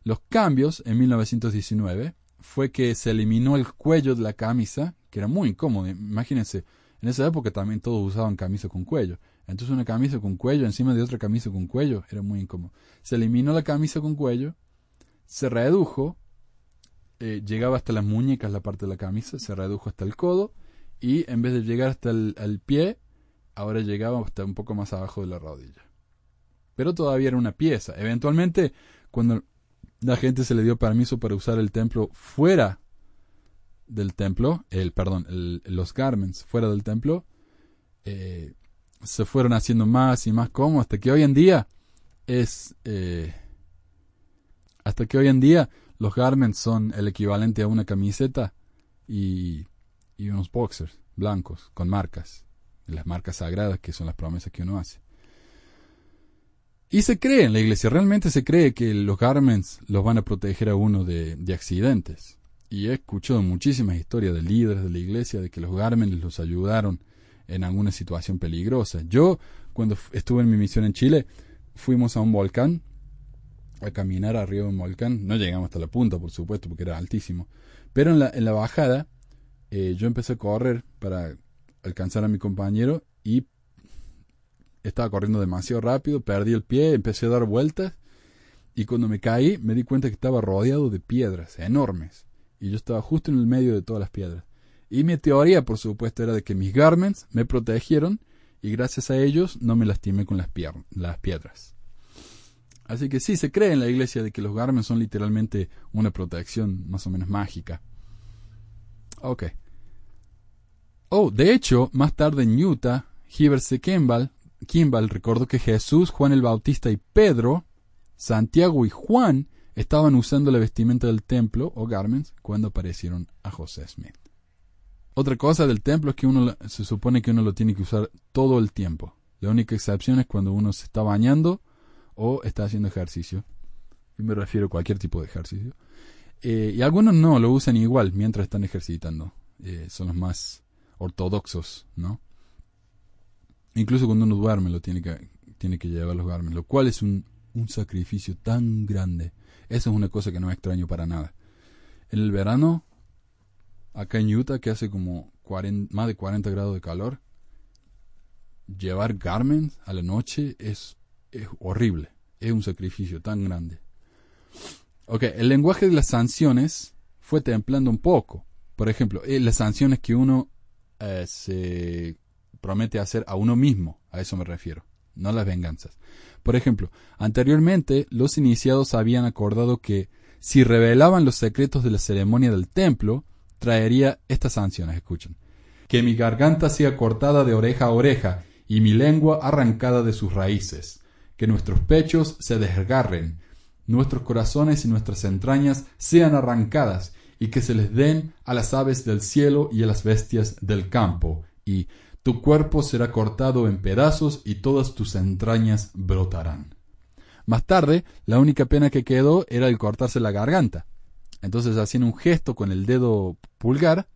Los cambios en 1919 fue que se eliminó el cuello de la camisa, que era muy incómodo. Imagínense, en esa época también todos usaban camisa con cuello. Entonces una camisa con cuello encima de otra camisa con cuello era muy incómodo. Se eliminó la camisa con cuello, se redujo, eh, llegaba hasta las muñecas la parte de la camisa, se redujo hasta el codo y en vez de llegar hasta el pie, ahora llegaba hasta un poco más abajo de la rodilla. Pero todavía era una pieza. Eventualmente, cuando la gente se le dio permiso para usar el templo fuera del templo, el perdón, los garments fuera del templo, eh, se fueron haciendo más y más cómodos hasta que hoy en día es eh, hasta que hoy en día los garments son el equivalente a una camiseta y, y unos boxers blancos con marcas, las marcas sagradas que son las promesas que uno hace. Y se cree en la iglesia, realmente se cree que los garments los van a proteger a uno de, de accidentes. Y he escuchado muchísimas historias de líderes de la iglesia de que los garments los ayudaron en alguna situación peligrosa. Yo, cuando estuve en mi misión en Chile, fuimos a un volcán, a caminar arriba de un volcán. No llegamos hasta la punta, por supuesto, porque era altísimo. Pero en la, en la bajada, eh, yo empecé a correr para alcanzar a mi compañero y estaba corriendo demasiado rápido, perdí el pie, empecé a dar vueltas y cuando me caí me di cuenta que estaba rodeado de piedras enormes y yo estaba justo en el medio de todas las piedras. Y mi teoría, por supuesto, era de que mis garments me protegieron y gracias a ellos no me lastimé con las, las piedras. Así que sí, se cree en la iglesia de que los garments son literalmente una protección más o menos mágica. Ok. Oh, de hecho, más tarde en Utah, Heber. Kimball, Kimball recordó que Jesús, Juan el Bautista y Pedro, Santiago y Juan estaban usando la vestimenta del templo o garments cuando aparecieron a José Smith. Otra cosa del templo es que uno se supone que uno lo tiene que usar todo el tiempo. La única excepción es cuando uno se está bañando o está haciendo ejercicio. Y me refiero a cualquier tipo de ejercicio. Eh, y algunos no, lo usan igual mientras están ejercitando. Eh, son los más ortodoxos, ¿no? Incluso cuando uno duerme lo tiene que, tiene que llevar los garmes, lo cual es un, un sacrificio tan grande. Eso es una cosa que no extraño para nada. En el verano acá en Utah, que hace como más de 40 grados de calor, llevar garments a la noche es, es horrible. Es un sacrificio tan grande. Ok, el lenguaje de las sanciones fue templando un poco. Por ejemplo, eh, las sanciones que uno eh, se promete hacer a uno mismo, a eso me refiero, no las venganzas. Por ejemplo, anteriormente los iniciados habían acordado que si revelaban los secretos de la ceremonia del templo, traería estas sanciones, escuchen. Que mi garganta sea cortada de oreja a oreja y mi lengua arrancada de sus raíces. Que nuestros pechos se desgarren, nuestros corazones y nuestras entrañas sean arrancadas y que se les den a las aves del cielo y a las bestias del campo. Y tu cuerpo será cortado en pedazos y todas tus entrañas brotarán. Más tarde, la única pena que quedó era el cortarse la garganta. Entonces hacían un gesto con el dedo pulgar,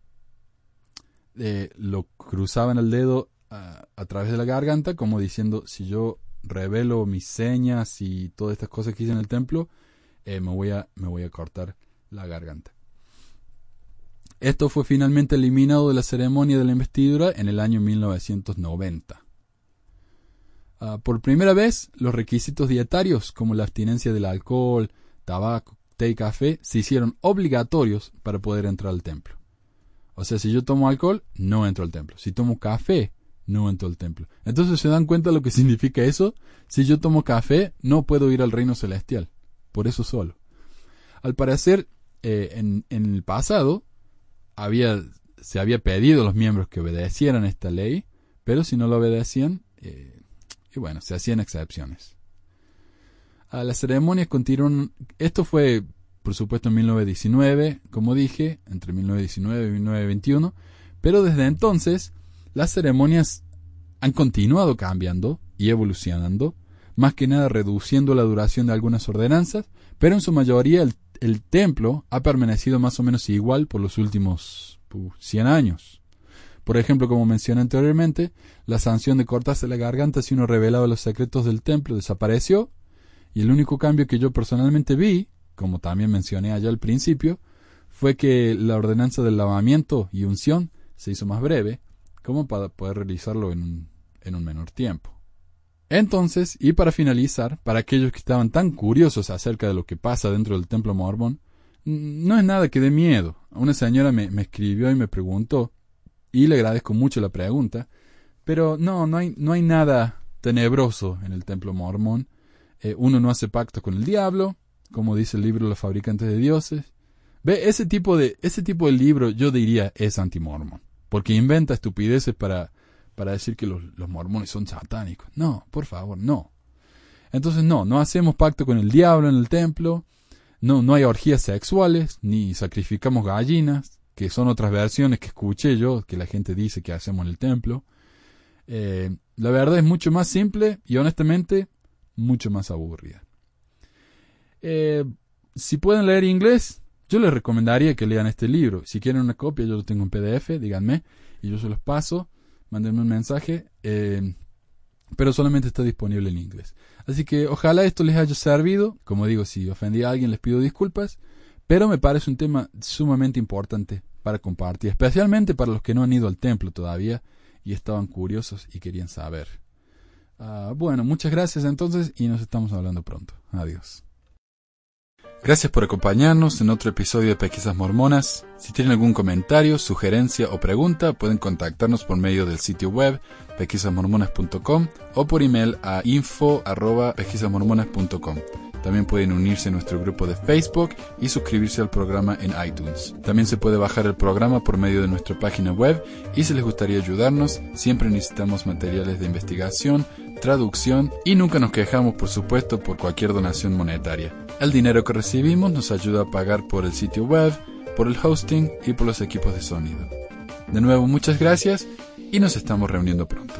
eh, lo cruzaban el dedo a, través de la garganta, como diciendo, si yo revelo mis señas y todas estas cosas que hice en el templo, eh, me, voy a, me voy a cortar la garganta. Esto fue finalmente eliminado de la ceremonia de la investidura en el año 1990. Ah, por primera vez, los requisitos dietarios, como la abstinencia del alcohol, tabaco, té y café se hicieron obligatorios para poder entrar al templo. O sea, si yo tomo alcohol, no entro al templo. Si tomo café, no entro al templo. Entonces se dan cuenta lo que significa eso. Si yo tomo café, no puedo ir al reino celestial. Por eso solo. Al parecer, eh, en, el pasado, había, se había pedido a los miembros que obedecieran esta ley, pero si no lo obedecían, eh, y bueno, se hacían excepciones las ceremonias continuaron. Esto fue, por supuesto, en 1919, como dije, entre 1919 y 1921. Pero desde entonces, las ceremonias han continuado cambiando y evolucionando, más que nada reduciendo la duración de algunas ordenanzas, pero en su mayoría el, templo ha permanecido más o menos igual por los últimos 100 años. Por ejemplo, como mencioné anteriormente, la sanción de cortarse la garganta si uno revelaba los secretos del templo desapareció y el único cambio que yo personalmente vi, como también mencioné allá al principio, fue que la ordenanza del lavamiento y unción se hizo más breve, como para poder realizarlo en un, en un menor tiempo. Entonces, y para finalizar, para aquellos que estaban tan curiosos acerca de lo que pasa dentro del templo mormón, no es nada que dé miedo. Una señora me, me, escribió y me preguntó, y le agradezco mucho la pregunta, pero no, no hay, no hay nada tenebroso en el templo mormón. Eh, uno no hace pacto con el diablo, como dice el libro Los fabricantes de dioses. Ve, ese tipo de, ese tipo de libro yo diría es antimormon, porque inventa estupideces para, para decir que los, mormones son satánicos. No, por favor, no. Entonces no, no hacemos pacto con el diablo en el templo, no, no hay orgías sexuales, ni sacrificamos gallinas, que son otras versiones que escuché yo, que la gente dice que hacemos en el templo. Eh, la verdad es mucho más simple y honestamente mucho más aburrida. Eh, si pueden leer inglés, yo les recomendaría que lean este libro. Si quieren una copia, yo lo tengo en PDF, díganme, y yo se los paso, mándenme un mensaje, eh, pero solamente está disponible en inglés. Así que ojalá esto les haya servido. Como digo, si ofendí a alguien les pido disculpas, pero me parece un tema sumamente importante para compartir, especialmente para los que no han ido al templo todavía y estaban curiosos y querían saber. Ah, bueno, muchas gracias entonces y nos estamos hablando pronto. Adiós. Gracias por acompañarnos en otro episodio de Pesquisas Mormonas. Si tienen algún comentario, sugerencia o pregunta, pueden contactarnos por medio del sitio web pesquisasmormonas.com o por email a info.pesquisasmormonas.com. También pueden unirse a nuestro grupo de Facebook y suscribirse al programa en iTunes. También se puede bajar el programa por medio de nuestra página web y si les gustaría ayudarnos, siempre necesitamos materiales de investigación, traducción y nunca nos quejamos, por supuesto, por cualquier donación monetaria. El dinero que recibimos nos ayuda a pagar por el sitio web, por el hosting y por los equipos de sonido. De nuevo, muchas gracias y nos estamos reuniendo pronto.